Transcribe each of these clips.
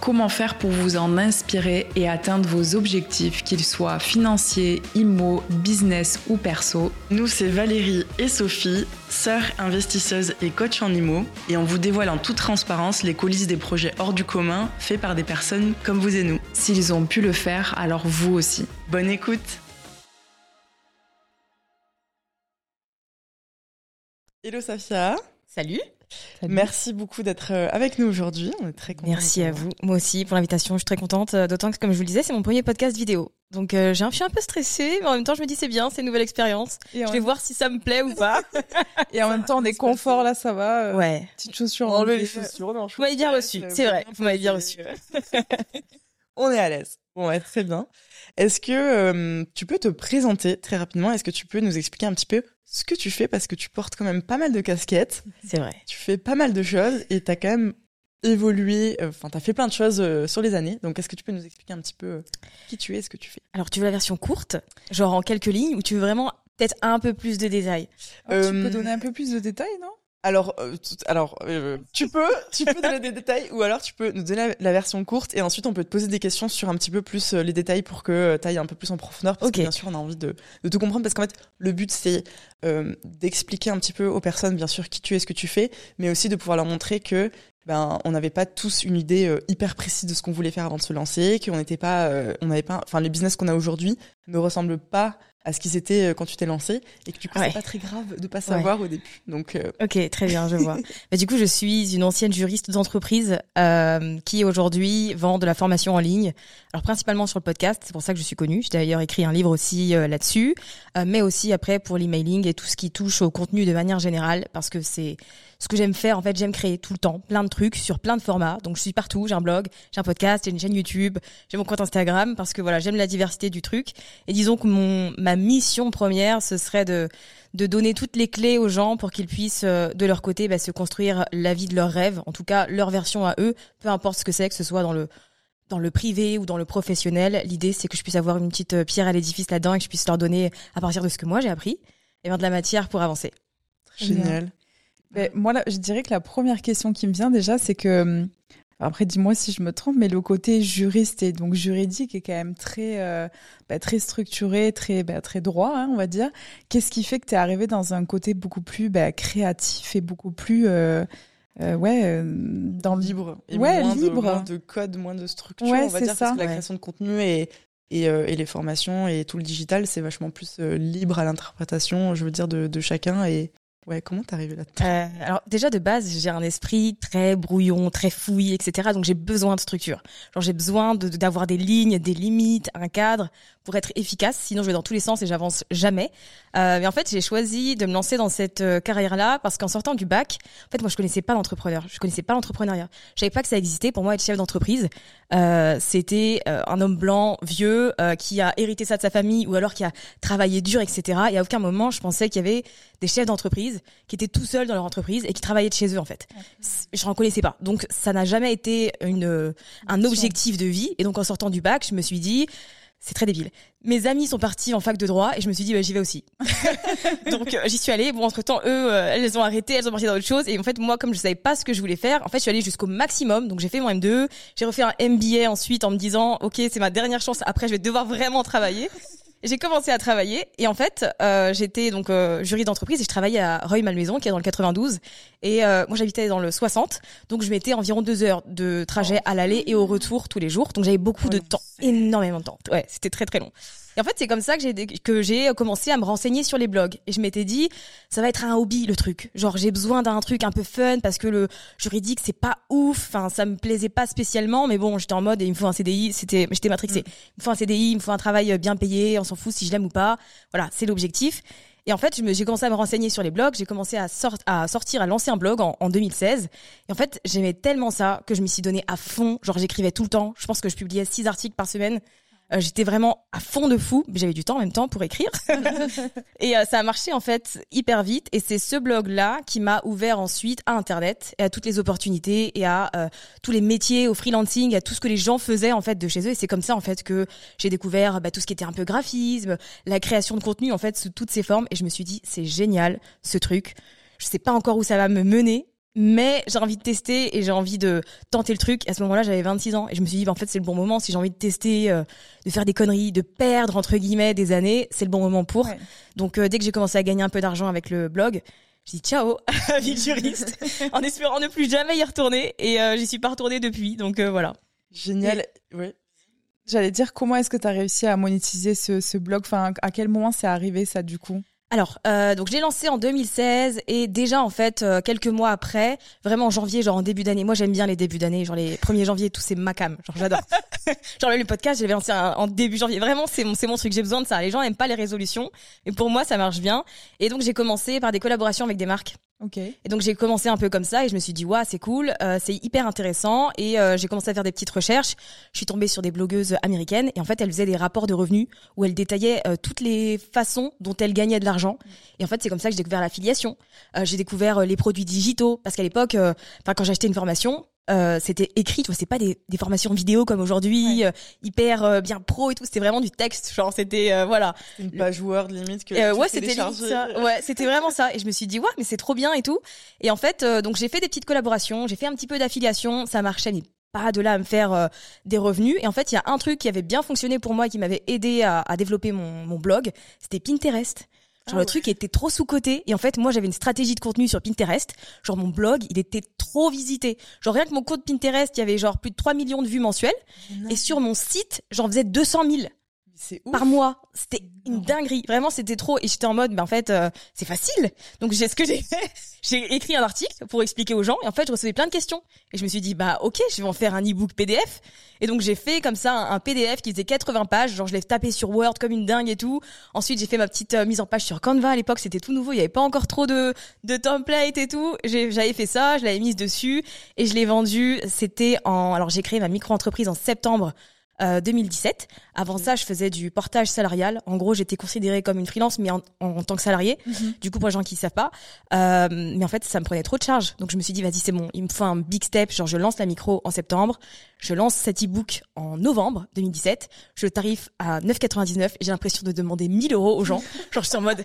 Comment faire pour vous en inspirer et atteindre vos objectifs, qu'ils soient financiers, immo, business ou perso? Nous, c'est Valérie et Sophie, sœurs investisseuses et coach en immo, et on vous dévoile en toute transparence les coulisses des projets hors du commun faits par des personnes comme vous et nous. S'ils ont pu le faire, alors vous aussi. Bonne écoute Hello Safia Salut Merci beaucoup d'être euh, avec nous aujourd'hui. On est très contents. Merci à vous. Moi aussi pour l'invitation. Je suis très contente. Euh, d'autant que, comme je vous le disais, c'est mon premier podcast vidéo. Donc euh, j'ai un, je suis un peu stressée, mais en même temps je me dis c'est bien, c'est une nouvelle expérience. je vais voir si ça me plaît ou pas. et en même temps on est confort là, ça va. ouais. Petites chaussures. Enlever les chaussures. Non, vous m'avez bien reçu. C'est vrai. Vous m'avez bien reçu. on est à l'aise. Bon, ouais, très bien. Est-ce que tu peux te présenter très rapidement? Est-ce que tu peux nous expliquer un petit peu ce que tu fais? Parce que tu portes quand même pas mal de casquettes. C'est vrai. Tu fais pas mal de choses et tu as quand même évolué, euh, enfin, tu as fait plein de choses euh, sur les années. Donc, est-ce que tu peux nous expliquer un petit peu euh, qui tu es, ce que tu fais? Alors, tu veux la version courte, genre en quelques lignes, ou tu veux vraiment peut-être un peu plus de détails? Tu peux donner un peu plus de détails, non? Alors, euh, alors euh, tu peux, tu peux donner des détails ou alors tu peux nous donner la, version courte et ensuite on peut te poser des questions sur un petit peu plus euh, les détails pour que tu ailles un peu plus en profondeur parce que bien sûr on a envie de, de tout comprendre parce qu'en fait le but c'est d'expliquer un petit peu aux personnes bien sûr qui tu es, ce que tu fais, mais aussi de pouvoir leur montrer que ben on n'avait pas tous une idée hyper précise de ce qu'on voulait faire avant de se lancer, qu'on n'était pas, on n'avait pas, enfin les business qu'on a aujourd'hui ne ressemblent pas à ce qui c'était euh, quand tu t'es lancé et que du coup c'est pas très grave de pas savoir au début. Donc euh, ok très bien je vois. bah, du coup je suis une ancienne juriste d'entreprise euh, qui aujourd'hui vend de la formation en ligne. Alors principalement sur le podcast, c'est pour ça que je suis connue. J'ai d'ailleurs écrit un livre aussi euh, là-dessus, mais aussi après pour l'emailing et tout ce qui touche au contenu de manière générale parce que c'est ce que j'aime faire. En fait j'aime créer tout le temps plein de trucs sur plein de formats. Donc je suis partout. J'ai un blog, j'ai un podcast, j'ai une chaîne YouTube, j'ai mon compte Instagram parce que voilà j'aime la diversité du truc. Et disons que mon ma mission première, ce serait de de donner toutes les clés aux gens pour qu'ils puissent euh, de leur côté bah, se construire la vie de leurs rêves, en tout cas leur version à eux, peu importe ce que c'est, que ce soit dans le dans le privé ou dans le professionnel. L'idée c'est que je puisse avoir une petite euh, pierre à l'édifice là-dedans et que je puisse leur donner à partir de ce que moi j'ai appris et bien de la matière pour avancer. Génial. Mais moi, là, je dirais que la première question qui me vient déjà, c'est que hum, après, dis-moi si je me trompe, mais le côté juriste et donc juridique est quand même très, euh, bah, très structuré, très, bah, très droit, hein, on va dire. Qu'est-ce qui fait que tu es arrivé dans un côté beaucoup plus bah, créatif et beaucoup plus, euh, euh, ouais, euh, dans libre, et ouais, moins libre, de, moins de code, moins de structure, ouais, on va dire, ça. parce que la création de contenu et et, et, les formations et tout le digital, c'est vachement plus libre à l'interprétation, je veux dire, de, de chacun et Ouais, comment t'es arrivé là-dedans? Euh, Alors déjà de base, j'ai un esprit très brouillon, très fouillis, etc. Donc j'ai besoin de structure. Genre j'ai besoin d'avoir des lignes, des limites, un cadre pour être efficace. Sinon je vais dans tous les sens et j'avance jamais. Euh, mais en fait j'ai choisi de me lancer dans cette euh, carrière-là parce qu'en sortant du bac, en fait moi je connaissais pas l'entrepreneur, je connaissais pas l'entrepreneuriat. Je savais pas que ça existait. Pour moi être chef d'entreprise, euh, c'était euh, un homme blanc vieux euh, qui a hérité ça de sa famille ou alors qui a travaillé dur, etc. Et à aucun moment je pensais qu'il y avait des chefs d'entreprise qui étaient tout seuls dans leur entreprise et qui travaillaient de chez eux en fait. Je ne connaissais pas. Donc ça n'a jamais été une un objectif de vie et donc en sortant du bac, je me suis dit c'est très débile. Mes amis sont partis en fac de droit et je me suis dit bah, j'y vais aussi. donc euh, j'y suis allée. Bon entre temps eux euh, elles ont arrêté, elles ont parti dans autre chose et en fait moi comme je savais pas ce que je voulais faire, en fait je suis allée jusqu'au maximum. Donc j'ai fait mon M2, j'ai refait un MBA ensuite en me disant OK, c'est ma dernière chance après je vais devoir vraiment travailler j'ai commencé à travailler et en fait euh, j'étais donc euh, juriste d'entreprise et je travaillais à Reuil Malmaison qui est dans le 92 et euh, moi j'habitais dans le 60 donc je mettais environ deux heures de trajet à l'aller et au retour tous les jours. Donc j'avais beaucoup de temps énormément de temps. Ouais c'était très très long et en fait, c'est comme ça que j'ai que j'ai commencé à me renseigner sur les blogs. Et je m'étais dit, ça va être un hobby le truc. Genre, j'ai besoin d'un truc un peu fun parce que le juridique c'est pas ouf. Enfin, ça me plaisait pas spécialement, mais bon, j'étais en mode, il me faut un CDI. C'était, j'étais matrixée. Mm. Il me faut un CDI, il me faut un travail bien payé. On s'en fout si je l'aime ou pas. Voilà, c'est l'objectif. Et en fait, j'ai commencé à me renseigner sur les blogs, j'ai commencé à, à, sortir, à lancer un blog en, en 2016. Et en fait, j'aimais tellement ça que je m'y suis donné à fond. Genre, j'écrivais tout le temps. Je pense que je publiais six articles par semaine. Euh, j'étais vraiment à fond de fou, mais j'avais du temps en même temps pour écrire. et euh, ça a marché en fait hyper vite. Et c'est ce blog-là qui m'a ouvert ensuite à Internet et à toutes les opportunités et à euh, tous les métiers, au freelancing, à tout ce que les gens faisaient en fait de chez eux. Et c'est comme ça en fait que j'ai découvert bah, tout ce qui était un peu graphisme, la création de contenu en fait sous toutes ses formes. Et je me suis dit c'est génial ce truc. Je sais pas encore où ça va me mener, mais j'ai envie de tester et j'ai envie de tenter le truc. À ce moment-là, j'avais 26 ans et je me suis dit, bah, en fait, c'est le bon moment. Si j'ai envie de tester, euh, de faire des conneries, de perdre entre guillemets des années, c'est le bon moment pour. Donc, euh, dès que j'ai commencé à gagner un peu d'argent avec le blog, j'ai dit ciao, vie de juriste, en espérant ne plus jamais y retourner. Et euh, j'y suis pas retournée depuis. Donc voilà. Génial. Oui. J'allais dire comment est-ce que tu as réussi à monétiser ce, ce blog? Enfin, à quel moment c'est arrivé ça du coup? Alors, euh, donc j'ai lancé en 2016 et déjà en fait euh, quelques mois après, vraiment en janvier, genre en début d'année. Moi j'aime bien les débuts d'année, genre les 1er janvier, tout c'est macam, genre j'adore. genre le podcast, j'avais lancé en début janvier. Vraiment c'est mon c'est mon truc, j'ai besoin de ça. Les gens n'aiment pas les résolutions, mais pour moi ça marche bien. Et donc j'ai commencé par des collaborations avec des marques. Ok. Et donc j'ai commencé un peu comme ça et je me suis dit ouais c'est cool, euh, c'est hyper intéressant et euh, j'ai commencé à faire des petites recherches. Je suis tombée sur des blogueuses américaines et en fait elles faisaient des rapports de revenus où elles détaillaient euh, toutes les façons dont elles gagnaient de l'argent. Et en fait c'est comme ça que j'ai découvert l'affiliation. j'ai découvert les produits digitaux parce qu'à l'époque, enfin quand j'achetais une formation, euh, c'était écrit, tu vois, c'est pas des, des, formations vidéo comme aujourd'hui, euh, hyper euh, bien pro et tout. C'était vraiment du texte, genre c'était voilà. Une page Word limite que. ouais, c'était ça. Ouais, c'était vraiment ça. Et je me suis dit ouais, mais c'est trop bien et tout. Et en fait, donc j'ai fait des petites collaborations, j'ai fait un petit peu d'affiliation, ça marchait mais pas de là à me faire des revenus. Et en fait, il y a un truc qui avait bien fonctionné pour moi, qui m'avait aidé à, à développer mon, mon blog, c'était Pinterest. Genre ah le truc était trop sous-coté. Et en fait moi j'avais une stratégie de contenu sur Pinterest. Genre mon blog, il était trop visité. Genre rien que mon compte Pinterest, il y avait genre plus de 3 millions de vues mensuelles. Et sur mon site, j'en faisais 200 000 par mois. C'était une dinguerie. Vraiment, c'était trop. Et j'étais en mode, ben en fait, euh, c'est facile. Donc j'ai ce que j'ai fait. j'ai écrit un article pour expliquer aux gens. Et en fait, je recevais plein de questions. Et je me suis dit, bah ok, je vais en faire un ebook PDF. Et donc j'ai fait comme ça un, PDF qui faisait 80 pages. Genre je l'ai tapé sur Word comme une dingue et tout. Ensuite, j'ai fait ma petite euh, mise en page sur Canva. À l'époque, c'était tout nouveau. Il y avait pas encore trop de de templates et tout. J'avais fait ça. Je l'avais mise dessus et je l'ai vendu. C'était en. Alors j'ai créé ma micro entreprise en septembre 2017. Euh, Avant ça, je faisais du portage salarial. En gros, j'étais considérée comme une freelance, mais en, tant que salarié. Mhm. Du coup, pour les gens qui savent pas. Euh, mais en fait, ça me prenait trop de charge. Donc, je me suis dit, vas-y, c'est bon. Il me faut un big step. Genre, je lance la micro en septembre. Je lance cet e-book en novembre 2017. Je tarif à 9,99. J'ai l'impression de demander 1000 euros aux gens. Genre, je suis en mode,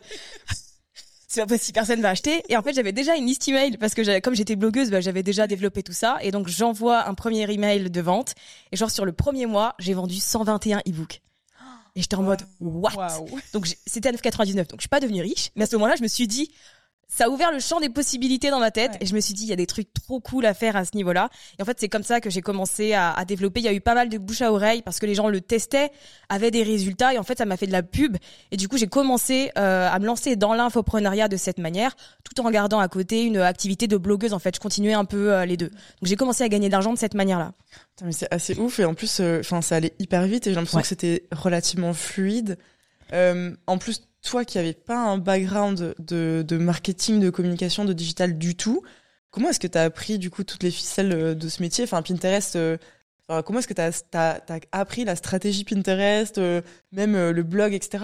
si personne va acheter. Et en fait, j'avais déjà une liste email parce que comme j'étais blogueuse, bah, j'avais déjà développé tout ça. Et donc, j'envoie un premier email de vente. Et genre, sur le premier mois, j'ai vendu 121 e-books. Et j'étais en mode, what? Donc, c'était à 9,99. Donc, je suis pas devenue riche. Mais à ce moment-là, je me suis dit, ça a ouvert le champ des possibilités dans ma tête et je me suis dit il y a des trucs trop cool à faire à ce niveau-là. Et en fait c'est comme ça que j'ai commencé à, à, développer. Il y a eu pas mal de bouche à oreille parce que les gens le testaient avaient des résultats et en fait ça m'a fait de la pub. Et du coup j'ai commencé euh, à me lancer dans l'infoprenariat de cette manière tout en gardant à côté une activité de blogueuse en fait. Je continuais un peu euh, les deux. Donc j'ai commencé à gagner de l'argent de cette manière-là. Mais c'est assez ouf. Et en plus euh, enfin ça allait hyper vite et j'ai l'impression que c'était relativement fluide. En plus toi qui n'avais pas un background de, de, marketing, de communication, de digital du tout, comment est-ce que tu as appris du coup toutes les ficelles euh, de ce métier? Enfin, Pinterest, euh, comment est-ce que tu as, appris la stratégie Pinterest, euh, même le blog, etc.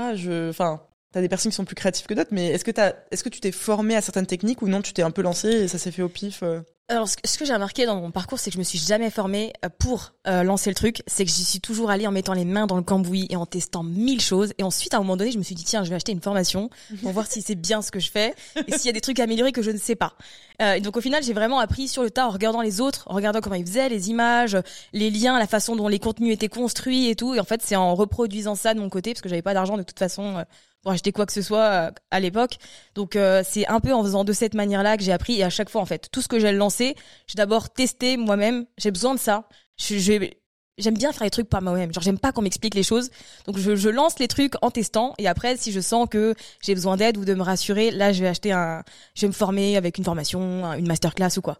Enfin, tu as des personnes qui sont plus créatives que d'autres, mais est-ce que, est -ce que tu t'es formé à certaines techniques ou non, tu t'es un peu lancé et ça s'est fait au pif alors, ce que j'ai remarqué dans mon parcours, c'est que je me suis jamais formée euh, pour euh, lancer le truc. C'est que j'y suis toujours allée en mettant les mains dans le cambouis et en testant mille choses. Et ensuite, à un moment donné, je me suis dit tiens, je vais acheter une formation pour voir si c'est bien ce que je fais et s'il y a des trucs à améliorer que je ne sais pas. Euh, donc, au final, j'ai vraiment appris sur le tas en regardant les autres, en regardant comment ils faisaient, les images, les liens, la façon dont les contenus étaient construits et tout. Et en fait, c'est en reproduisant ça de mon côté, parce que j'avais pas d'argent de toute façon pour acheter quoi que ce soit euh, à l'époque. Donc euh, c'est un peu en faisant de cette manière-là que j'ai appris et à chaque fois en fait, tout ce que j'ai lancé, j'ai d'abord testé moi-même, j'ai besoin de ça. Je, j'aime bien faire les trucs par moi-même. Genre j'aime pas qu'on m'explique les choses. Donc je, je, lance les trucs en testant et après si je sens que j'ai besoin d'aide ou de me rassurer, là je vais acheter un je vais me former avec une formation, une masterclass ou quoi.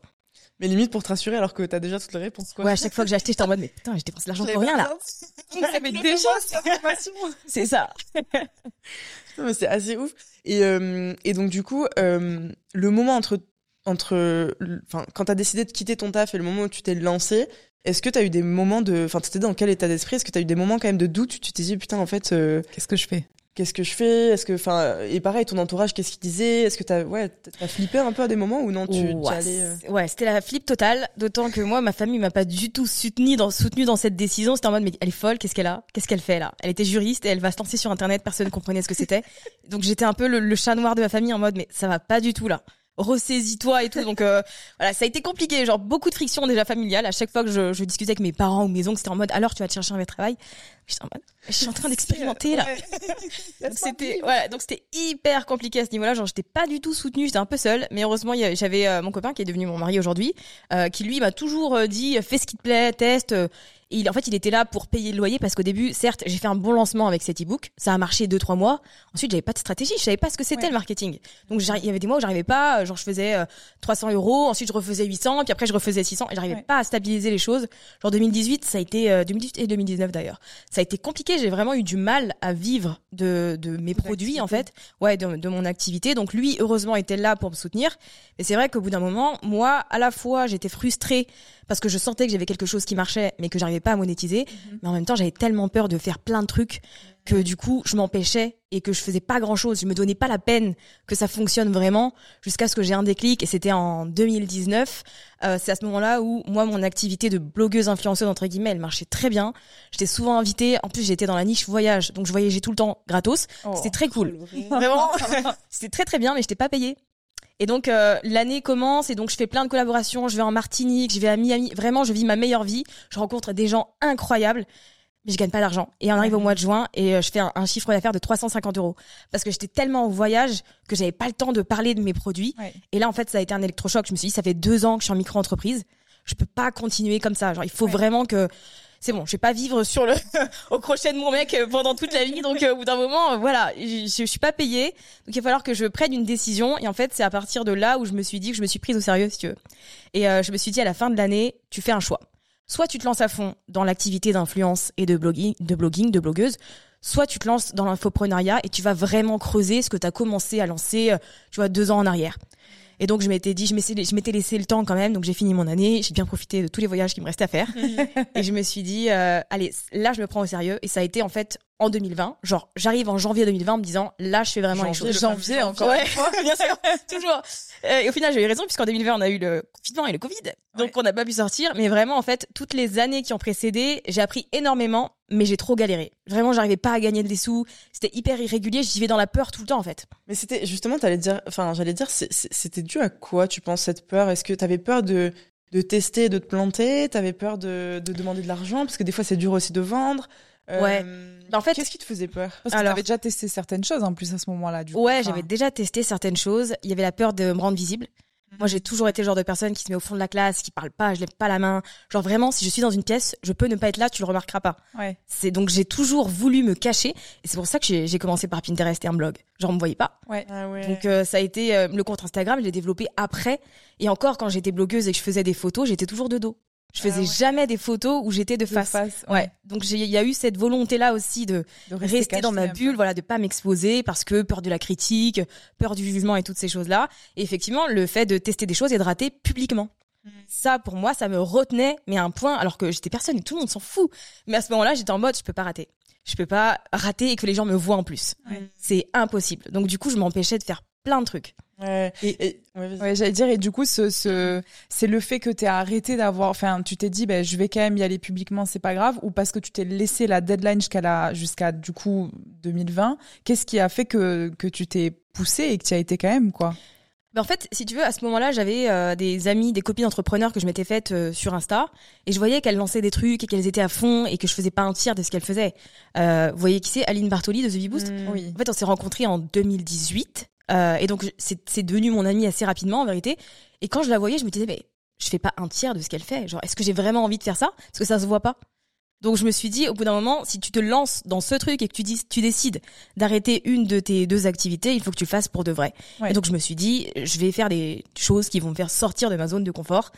Mais limite pour te rassurer alors que t'as déjà toutes les réponses. Quoi. Ouais, à chaque fois que j'ai acheté, j'étais en mode mais putain, j'ai dépensé de l'argent pour rien là. déjà C'est ça. non, mais c'est assez ouf. Et euh, et donc du coup, euh, le moment entre entre enfin quand t'as décidé de quitter ton taf et le moment où tu t'es lancé, Est-ce que tu as eu des moments de. Enfin, tu étais dans quel état d'esprit? Est-ce que tu as eu des moments quand même de doute Tu t'es dit, putain, en fait. Euh, Qu'est-ce que je fais? Qu'est-ce que je fais? Est-ce que. Enfin, et pareil, ton entourage, qu'est-ce qu'il disait? Est-ce que tu as, ouais, as flippé un peu à des moments ou non? Tu, ouais, allais, euh ouais c'était la flip totale. D'autant que moi, ma famille m'a pas du tout soutenu dans, soutenu dans cette décision. C'était en mode, mais elle est folle, qu'est-ce qu'elle a? Qu'est-ce qu'elle fait là? Elle était juriste et elle va se lancer sur Internet, personne ne comprenait ce que c'était. Donc j'étais un peu le, le chat noir de ma famille en mode, mais ça va pas du tout là ressaisis-toi et tout. Donc euh, voilà, ça a été compliqué, genre beaucoup de friction déjà familiale. À chaque fois que je, je discutais avec mes parents ou mes oncles, c'était en mode alors tu vas te chercher un vrai travail? J'étais en mode je suis en train d'expérimenter là. donc c'était voilà, donc c'était hyper compliqué à ce niveau-là. Genre j'étais pas du tout soutenue, j'étais un peu seule. Mais heureusement j'avais euh, mon copain qui est devenu mon mari aujourd'hui, euh, qui lui m'a toujours euh, dit fais ce qui te plaît, teste. Et il, en fait, il était là pour payer le loyer parce qu'au début, certes, j'ai fait un bon lancement avec cet e-book. Ça a marché deux, trois mois. Ensuite, j'avais pas de stratégie. Je savais pas ce que c'était le marketing. Donc, il y avait des mois où j'arrivais pas. Genre, je faisais 300 euros. Ensuite, je refaisais 800. Puis après, je refaisais 600. Et j'arrivais pas à stabiliser les choses. Genre, 2018, ça a été, euh, 2018 et 2019 d'ailleurs. Ça a été compliqué. J'ai vraiment eu du mal à vivre de, de mes produits, en fait. Ouais, de, de mon activité. Donc, lui, heureusement, était là pour me soutenir. Mais c'est vrai qu'au bout d'un moment, moi, à la fois, j'étais frustrée parce que je sentais que j'avais quelque chose qui marchait, mais que j'arrivais pas à monétiser. Mhm. Mais en même temps, j'avais tellement peur de faire plein de trucs que du coup, je m'empêchais et que je faisais pas grand chose. Je me donnais pas la peine que ça fonctionne vraiment jusqu'à ce que j'ai un déclic. Et c'était en 2019. Euh, c'est à ce moment-là où moi, mon activité de blogueuse influenceuse entre guillemets, elle marchait très bien. J'étais souvent invitée. En plus, j'étais dans la niche voyage, donc je voyageais tout le temps gratos. Oh. C'était très cool. Vraiment, c'était très très bien, mais j'étais pas payée. Et donc euh, l'année commence et donc je fais plein de collaborations. Je vais en Martinique, je vais à Miami. Vraiment, je vis ma meilleure vie. Je rencontre des gens incroyables, mais je gagne pas d'argent. Et on arrive au mois de juin et euh, je fais un, un chiffre d'affaires de 350 euros parce que j'étais tellement au voyage que j'avais pas le temps de parler de mes produits. Ouais. Et là, en fait, ça a été un électrochoc. Je me suis dit, ça fait deux ans que je suis en micro-entreprise. Je peux pas continuer comme ça. Genre, il faut Ouais. vraiment que c'est bon, je vais pas vivre sur le au crochet de mon mec euh, pendant toute la vie. Donc euh, au bout d'un moment, euh, voilà, je, je suis pas payée. Donc il va falloir que je prenne une décision. Et en fait, c'est à partir de là où je me suis dit que je me suis prise au sérieux, si tu veux. Et je me suis dit à la fin de l'année, tu fais un choix. Soit tu te lances à fond dans l'activité d'influence et de blogging, de blogging, de blogueuse. Soit tu te lances dans l'infoprenariat et tu vas vraiment creuser ce que tu as commencé à lancer, tu vois, deux ans en arrière. Et donc je m'étais dit, je m'étais je m'étais laissé le temps quand même, donc j'ai fini mon année, j'ai bien profité de tous les voyages qui me restaient à faire. et je me suis dit, euh, allez, là je me prends au sérieux. Et ça a été en fait en 2020. Genre, j'arrive en janvier 2020 en me disant, là je fais vraiment les choses. Janvier encore. Ouais, bien sûr, toujours. Euh, et au final, j'ai eu raison puisqu'en 2020, on a eu le confinement et le Covid, donc on n'a pas pu sortir. Mais vraiment, en fait, toutes les années qui ont précédé, j'ai appris énormément, mais j'ai trop galéré. Vraiment, j'arrivais pas à gagner des sous. C'était hyper irrégulier. J'y vais dans la peur tout le temps, en fait. Mais c'était justement, t'allais dire, enfin, j'allais dire, c'était dû à quoi tu penses cette peur? Est-ce que t'avais peur de de tester, de te planter? T'avais peur de, de demander de l'argent? Parce que des fois c'est dur aussi de vendre. Euh, Ouais. En fait- qu'est-ce qui te faisait peur? Parce que Alors- t'avais déjà testé certaines choses en plus à ce moment-là. Du. Ouais, j'avais déjà testé certaines choses. Il y avait la peur de me rendre visible. Moi, j'ai toujours été le genre de personne qui se met au fond de la classe, qui parle pas, je lève pas la main. Genre vraiment, si je suis dans une pièce, je peux ne pas être là, tu le remarqueras pas. Ouais. C'est donc j'ai toujours voulu me cacher, et c'est pour ça que j'ai j'ai commencé par Pinterest et un blog. Genre on me voyait pas. Ah ouais. Donc euh, ça a été euh, le compte Instagram, je l'ai développé après. Et encore, quand j'étais blogueuse et que je faisais des photos, j'étais toujours de dos. Je faisais Ah ouais. jamais des photos où j'étais de De face. face, Ouais. Donc il y a eu cette volonté là aussi de De rester, dans ma bulle, voilà, de pas m'exposer parce que peur de la critique, peur du jugement et toutes ces choses-là. Et effectivement, le fait de tester des choses et de rater publiquement. Mm. Ça, pour moi, ça me retenait, mais à un point, alors que j'étais personne et tout le monde s'en fout. Mais à ce moment-là, j'étais en mode, je peux pas rater. Je peux pas rater et que les gens me voient en plus. C'est impossible. Donc, du coup, je m'empêchais de faire plein de trucs. Ouais. Et- Et- ouais, vas-y. Ouais, j'allais dire, et du coup, ce, ce, c'est le fait que t'aies arrêté d'avoir, enfin, tu t'es dit, ben, je vais quand même y aller publiquement, c'est pas grave, ou parce que tu t'es laissé la deadline jusqu'à la, jusqu'à, du coup, 2020. Qu'est-ce qui a fait que, que tu t'es poussé et que tu y as été quand même, quoi? Ben, en fait, si tu veux, à ce moment-là, j'avais euh, des amis, des copines entrepreneurs que je m'étais faites euh, sur Insta, et je voyais qu'elles lançaient des trucs et qu'elles étaient à fond et que je faisais pas un tiers de ce qu'elles faisaient. Euh, vous voyez qui c'est? Aline Bartoli de The Bee Boost? Mm. Oui. En fait, on s'est rencontrés en 2018. Euh, et donc, c'est devenu mon amie assez rapidement, en vérité. Et quand je la voyais, je me disais, mais je fais pas un tiers de ce qu'elle fait. Genre, est-ce que j'ai vraiment envie de faire ça? Parce que ça se voit pas. Donc, je me suis dit, au bout d'un moment, si tu te lances dans ce truc et que tu, dis, tu décides d'arrêter une de tes deux activités, il faut que tu le fasses pour de vrai. Ouais. Et donc, je me suis dit, je vais faire des choses qui vont me faire sortir de ma zone de confort.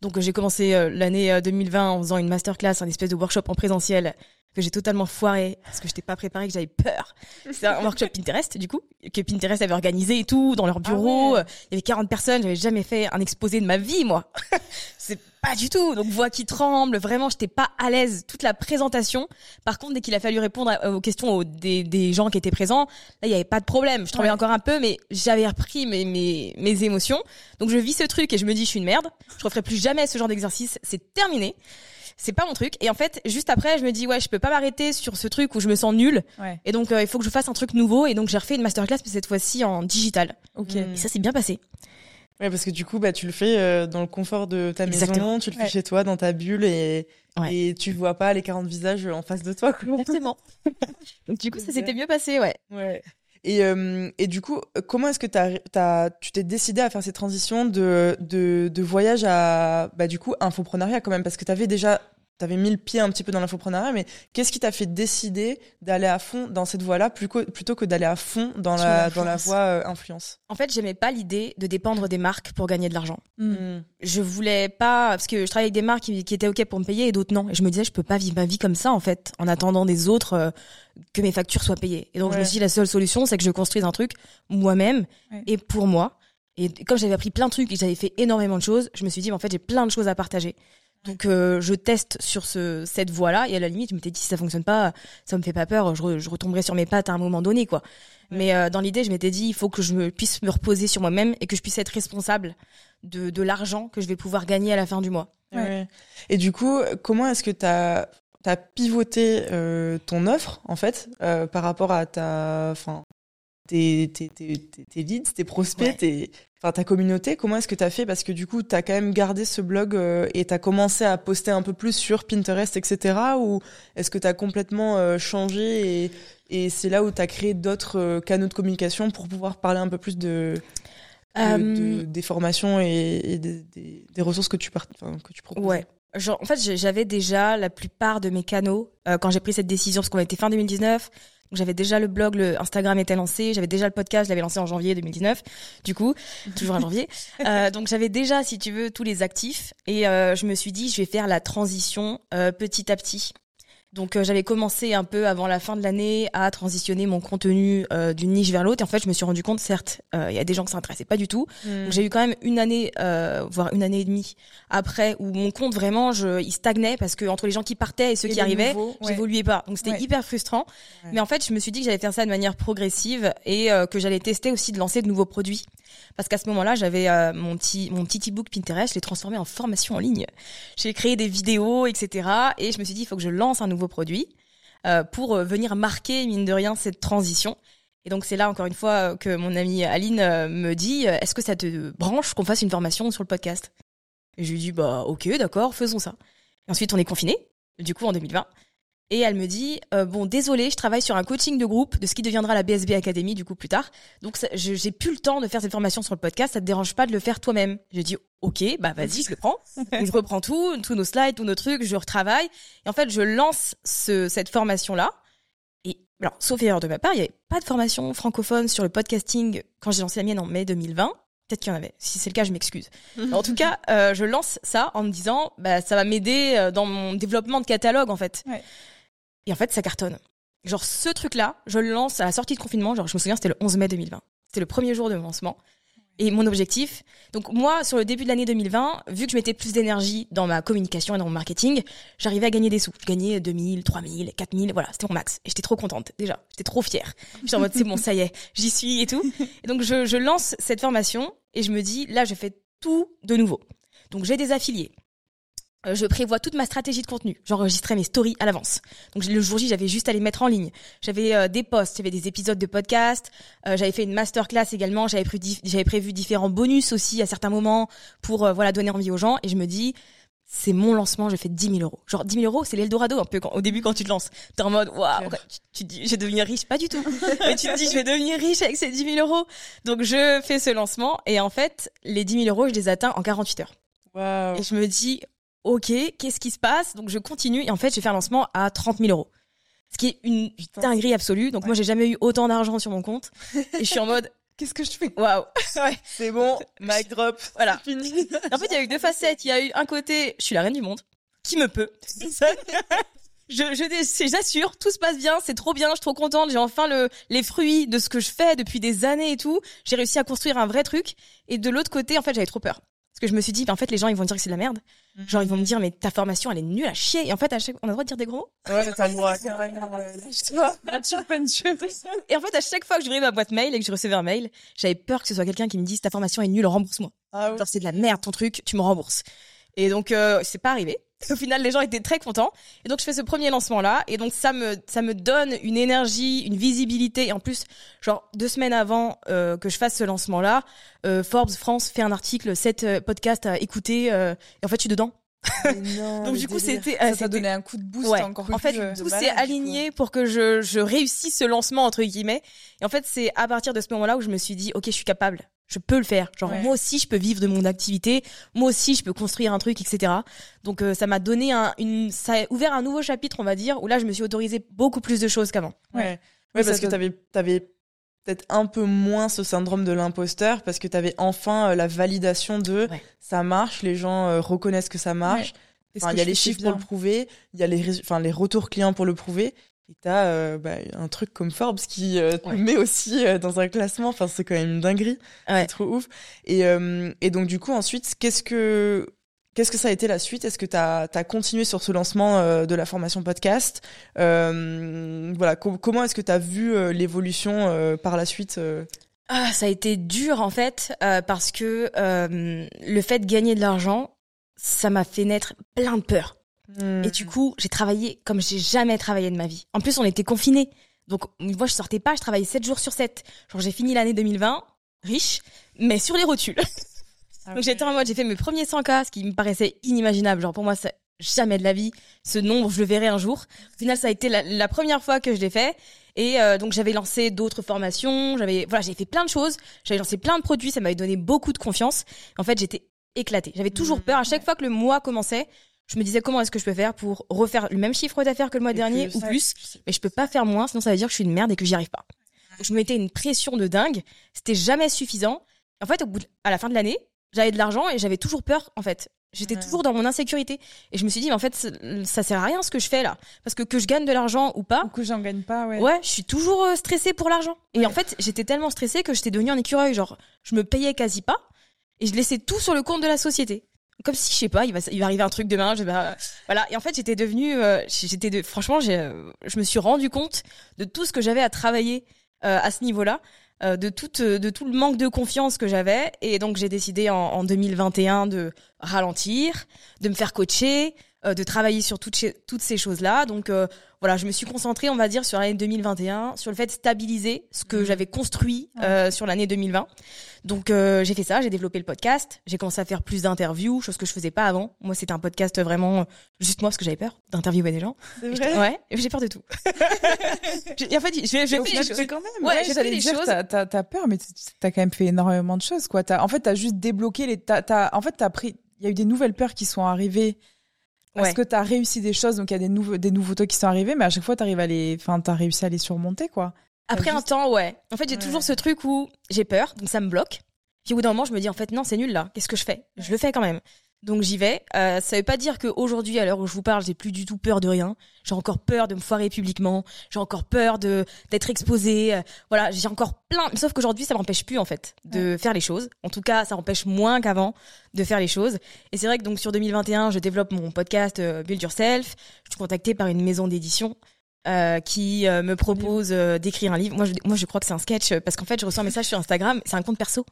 Donc, j'ai commencé euh, l'année euh, 2020 en faisant une masterclass, un espèce de workshop en présentiel que j'ai totalement foiré parce que je n'étais pas préparée, que j'avais peur. C'est un workshop Pinterest, du coup, que Pinterest avait organisé et tout, dans leur bureau. Ah Il y avait 40 personnes, j'avais jamais fait un exposé de ma vie, moi. c'est pas du tout. Donc, voix qui tremble, vraiment, j'étais pas à l'aise. Toute la présentation. Par contre, dès qu'il a fallu répondre aux questions des, des, gens qui étaient présents, là, il y avait pas de problème. Je tremblais encore un peu, mais j'avais repris mes, mes, mes émotions. Donc, je vis ce truc et je me dis, je suis une merde. Je referai plus jamais ce genre d'exercice. C'est terminé c'est pas mon truc. Et en fait, juste après, je me dis ouais, je peux pas m'arrêter sur ce truc où je me sens nulle. Et donc euh, il faut que je fasse un truc nouveau. Et donc j'ai refait une masterclass, mais cette fois-ci en digital. Ok. Et ça s'est bien passé. Ouais, parce que du coup, bah, tu le fais euh, dans le confort de ta maison, tu le fais chez toi, dans ta bulle, et, et tu vois pas les 40 visages en face de toi. Quoi. Exactement. donc du coup, ça s'était mieux passé, ouais. Ouais. Et, euh, et du coup, comment est-ce que t'as, t'as, tu t'es décidé à faire cette transition de, de, de voyage à, bah, du coup, infoprenariat quand même? Parce que tu avais déjà t'avais mis le pied un petit peu dans l'infoprenariat, mais qu'est-ce qui t'a fait décider d'aller à fond dans cette voie-là plutôt que d'aller à fond dans la, dans la voie euh, influence? En fait, j'aimais pas l'idée de dépendre des marques pour gagner de l'argent. Hmm. Je voulais pas, parce que je travaillais avec des marques qui, étaient OK pour me payer et d'autres non. Et je me disais, je peux pas vivre ma vie comme ça, en fait, en attendant des autres euh, que mes factures soient payées. Et donc, je me suis dit, la seule solution, c'est que je construise un truc moi-même et pour moi. Et comme j'avais appris plein de trucs et j'avais fait énormément de choses, je me suis dit, en fait, j'ai plein de choses à partager. Donc euh, je teste sur ce, cette voie-là et à la limite je m'étais dit si ça fonctionne pas, ça me fait pas peur, je, je retomberai sur mes pattes à un moment donné quoi. Mais euh, dans l'idée je m'étais dit il faut que je me, puisse me reposer sur moi-même et que je puisse être responsable de, de l'argent que je vais pouvoir gagner à la fin du mois. Ouais. Et du coup comment est-ce que tu as as pivoté euh, ton offre en fait par rapport à ta, enfin tes, tes, tes, tes, leads, tes prospects, enfin ta communauté, comment est-ce que tu as fait? Parce que du coup, tu as quand même gardé ce blog euh, et tu as commencé à poster un peu plus sur Pinterest, etc. Ou est-ce que tu as complètement euh, changé et, et c'est là où tu as créé d'autres euh, canaux de communication pour pouvoir parler un peu plus de, des formations et, des, des, ressources que tu, que tu proposes? Ouais. Genre, en fait, j'avais déjà la plupart de mes canaux quand j'ai pris cette décision, parce qu'on était fin 2019 j'avais déjà le blog, le Instagram était lancé, j'avais déjà le podcast, je l'avais lancé en janvier 2019, du coup, toujours en janvier. Euh, donc j'avais déjà, si tu veux, tous les actifs et euh, je me suis dit, je vais faire la transition euh, petit à petit. Donc euh, j'avais commencé un peu avant la fin de l'année à transitionner mon contenu euh, d'une niche vers l'autre. Et en fait, je me suis rendu compte, certes, euh, il y a des gens qui s'intéressaient pas du tout. Hmm. J'ai eu quand même une année, voire une année et demie après, où mon compte vraiment, je, il stagnait parce que entre les gens qui partaient et ceux qui arrivaient, j'évoluais pas. Donc c'était hyper frustrant. Mais en fait, je me suis dit que j'allais faire ça de manière progressive et que j'allais tester aussi de lancer de nouveaux produits. Parce qu'à ce moment-là, j'avais mon petit mon petit e-book Pinterest, je l'ai transformé en formation en ligne. J'ai créé des vidéos, etc. Et je me suis dit, il faut que je lance un nouveau produit euh, pour euh, venir marquer, mine de rien, cette transition. Et donc c'est là, encore une fois, que mon amie Aline euh, me dit, est-ce que ça te branche qu'on fasse une formation sur le podcast? Je lui dis, bah ok, d'accord, faisons ça. Et ensuite, on est confiné, du coup, en 2020. Et elle me dit euh, bon désolé, je travaille sur un coaching de groupe de ce qui deviendra la BSB Academy du coup plus tard. Donc j'ai plus le temps de faire cette formation sur le podcast. Ça te dérange pas de le faire toi-même? J'ai dit ok, bah vas-y, je le prends. je reprends tout, tous nos slides, tous nos trucs, je retravaille. Et en fait, je lance ce, cette formation là. Et alors, sauf erreur de ma part, il y avait pas de formation francophone sur le podcasting quand j'ai lancé la mienne en mai 2020. Peut-être qu'il y en avait. Si c'est le cas, je m'excuse. en tout cas, euh, je lance ça en me disant, bah, ça va m'aider euh, dans mon développement de catalogue, en fait. Ouais. Et en fait, ça cartonne. Genre, ce truc-là, je le lance à la sortie de confinement. Genre, je me souviens, c'était le 11 mai 2020. C'était le premier jour de mon lancement. Et mon objectif, donc moi, sur le début de l'année 2020, vu que je mettais plus d'énergie dans ma communication et dans mon marketing, j'arrivais à gagner des sous. Je gagnais 2000, 3000, 4000, voilà, c'était mon max. Et j'étais trop contente, déjà. J'étais trop fière. J'étais en mode, c'est bon, ça y est, j'y suis et tout. Et donc, je, je lance cette formation et je me dis, là, je fais tout de nouveau. Donc, j'ai des affiliés. Euh, je prévois toute ma stratégie de contenu. J'enregistrais mes stories à l'avance. Donc le jour J, j'avais juste à les mettre en ligne. J'avais euh, des posts, j'avais des épisodes de podcast, euh, j'avais fait une masterclass également, j'avais prévu, j'avais prévu différents bonus aussi à certains moments pour voilà donner envie aux gens. Et je me dis, c'est mon lancement, je fais 10 000 euros. Genre 10 000 euros, c'est l'Eldorado un peu au début quand tu te lances. T'es en mode, waouh, tu, dis, je vais devenir riche, pas du tout. Mais tu te dis, je vais devenir riche avec ces 10 000 euros. Donc je fais ce lancement et en fait, les 10 000 euros, je les atteins en 48 heures. Wow. Et je me dis, ok, qu'est-ce qui se passe? Donc je continue et en fait j'ai fait un lancement à 30 000 euros. Ce qui est une dinguerie absolue. Donc moi j'ai jamais eu autant d'argent sur mon compte et je suis en mode qu'est-ce que je fais? Waouh ouais. C'est bon, mic drop. Voilà. Fini. en fait il y a eu deux facettes. Il y a eu un côté, je suis la reine du monde, qui me peut. je, je, j'assure, tout se passe bien, c'est trop bien, je suis trop contente, j'ai enfin le, les fruits de ce que je fais depuis des années et tout. J'ai réussi à construire un vrai truc. Et de l'autre côté, en fait, j'avais trop peur. Parce que je me suis dit, en fait, les gens, ils vont dire que c'est de la merde. Genre, ils vont me dire, mais ta formation, elle est nulle à chier. Et en fait, à chaque... on a le droit de dire des gros Ouais, t'as le droit. Et en fait, à chaque fois que j'ouvrais ma boîte mail et que je recevais un mail, j'avais peur que ce soit quelqu'un qui me dise, ta formation est nulle, rembourse-moi. Ah Genre, c'est de la merde ton truc, tu me rembourses. Et donc, euh, c'est pas arrivé. Au final, les gens étaient très contents. Et donc, je fais ce premier lancement là. Et donc, ça me, ça me donne une énergie, une visibilité. Et en plus, genre, deux semaines avant euh, que je fasse ce lancement là, euh, Forbes France fait un article, 7 euh, podcasts à écouter. Euh, et en fait, je suis dedans. Non, donc, du coup, c'était. Ça t'a donné un coup de boost ouais. encore En fait, plus. tout s'est aligné pour que je, je réussisse ce lancement, entre guillemets. Et en fait, c'est à partir de ce moment-là où je me suis dit, OK, je suis capable je peux le faire. Genre Ouais. moi aussi je peux vivre de mon activité, moi aussi je peux construire un truc, etc. Donc euh, ça m'a donné un, une, ça a ouvert un nouveau chapitre, on va dire, où là je me suis autorisé beaucoup plus de choses qu'avant. Ouais. Ouais. Parce ça que t'avais, t'avais peut-être un peu moins ce syndrome de l'imposteur parce que t'avais enfin euh, la validation de Ouais. ça marche, les gens euh, reconnaissent que ça marche. Enfin, il y a les chiffres pour le prouver, il y a les, enfin, les retours clients pour le prouver. Et t'as euh, bah, un truc comme Forbes qui euh, te Ouais. met aussi euh, dans un classement. Enfin, c'est quand même une dinguerie. Ouais. C'est trop ouf. Et, euh, et donc, du coup, ensuite, qu'est-ce que Qu'est-ce que ça a été la suite? Est-ce que tu as, continué sur ce lancement de la formation podcast? Voilà, co- comment est-ce que tu as vu l'évolution par la suite Ah, ça a été dur en fait parce que le fait de gagner de l'argent, ça m'a fait naître plein de peurs. Et du coup, j'ai travaillé comme j'ai jamais travaillé de ma vie. En plus, on était confinés. Donc, moi, je sortais pas, je travaillais 7 jours sur 7. Genre, j'ai fini l'année 2020, riche, mais sur les rotules. Donc, j'étais en mode, j'ai fait mes premiers 100K, ce qui me paraissait inimaginable. Genre, pour moi, ça, jamais de la vie. Ce nombre, je le verrai un jour. Au final, ça a été la, la première fois que je l'ai fait. Et euh, donc, j'avais lancé d'autres formations. J'avais, voilà, j'ai fait plein de choses. J'avais lancé plein de produits. Ça m'avait donné beaucoup de confiance. En fait, j'étais éclatée. J'avais toujours Mhm. peur. À chaque fois que le mois commençait, je me disais comment est-ce que je peux faire pour refaire le même chiffre d'affaires que le mois Et dernier plus. ou plus. Mais je peux pas faire moins, sinon ça veut dire que je suis une merde et que j'y arrive pas. Donc, je me mettais une pression de dingue. C'était jamais suffisant. En fait, au bout de- à la fin de l'année, j'avais de l'argent et j'avais toujours peur, en fait. J'étais Ouais. toujours dans mon insécurité. Et je me suis dit, mais en fait, ça sert à rien ce que je fais là. Parce que que je gagne de l'argent ou pas, Du coup, j'en gagne pas, ouais. ouais, je suis toujours euh, stressée pour l'argent. Et en fait, j'étais tellement stressée que j'étais devenue un écureuil. Genre, je me payais quasi pas et je laissais tout sur le compte de la société. Comme si, je sais pas, il va, il va arriver un truc demain. Je, voilà. Et en fait, j'étais devenue, euh, j'étais de, franchement, euh, je me suis rendu compte de tout ce que j'avais à travailler euh, à ce niveau-là, euh, de tout, euh, de tout le manque de confiance que j'avais. Et donc, j'ai décidé en, en 2021 de ralentir, de me faire coacher, euh, de travailler sur toutes, ces- toutes ces choses-là. Donc, euh, voilà, je me suis concentrée, on va dire, sur l'année 2021, sur le fait de stabiliser ce que Mhm. j'avais construit euh, sur l'année 2020. Donc euh, j'ai fait ça, j'ai développé le podcast, j'ai commencé à faire plus d'interviews, chose que je faisais pas avant. Moi, c'était un podcast vraiment juste moi parce que j'avais peur d'interviewer des gens. Vrai Ouais, j'ai peur de tout. J'ai- et en fait, je, je, je fais final, des choses. quand même. Ouais, j'ai fait des dire, choses. T'as, t'as peur, mais t- t'as quand même fait énormément de choses, quoi. T'as, en fait, t'as juste débloqué les. T'as, t'as- en fait, t'as pris. Il y a eu des nouvelles peurs qui sont arrivées. Parce Ouais. que t'as réussi des choses, donc il y a des nouveaux, des nouveautés qui sont arrivées, mais à chaque fois, t'arrives à les, enfin, t'as réussi à les surmonter, quoi. Après un temps, ouais. En fait, j'ai Ouais. toujours ce truc où j'ai peur, donc ça me bloque. Puis au bout d'un moment, je me dis en fait non, c'est nul là. Qu'est-ce que je fais? Je le fais quand même. Donc j'y vais. Euh, ça veut pas dire qu'aujourd'hui, à l'heure où je vous parle, j'ai plus du tout peur de rien. J'ai encore peur de me foirer publiquement. J'ai encore peur de d'être exposée. Euh, voilà, j'ai encore plein. Sauf qu'aujourd'hui, ça m'empêche plus en fait de faire les choses. En tout cas, ça empêche moins qu'avant de faire les choses. Et c'est vrai que donc sur 2021, je développe mon podcast euh, Build Yourself. Je suis contactée par une maison d'édition euh, qui euh, me propose euh, d'écrire un livre. Moi je, moi, je crois que c'est un sketch parce qu'en fait, je reçois un message sur Instagram. C'est un compte perso.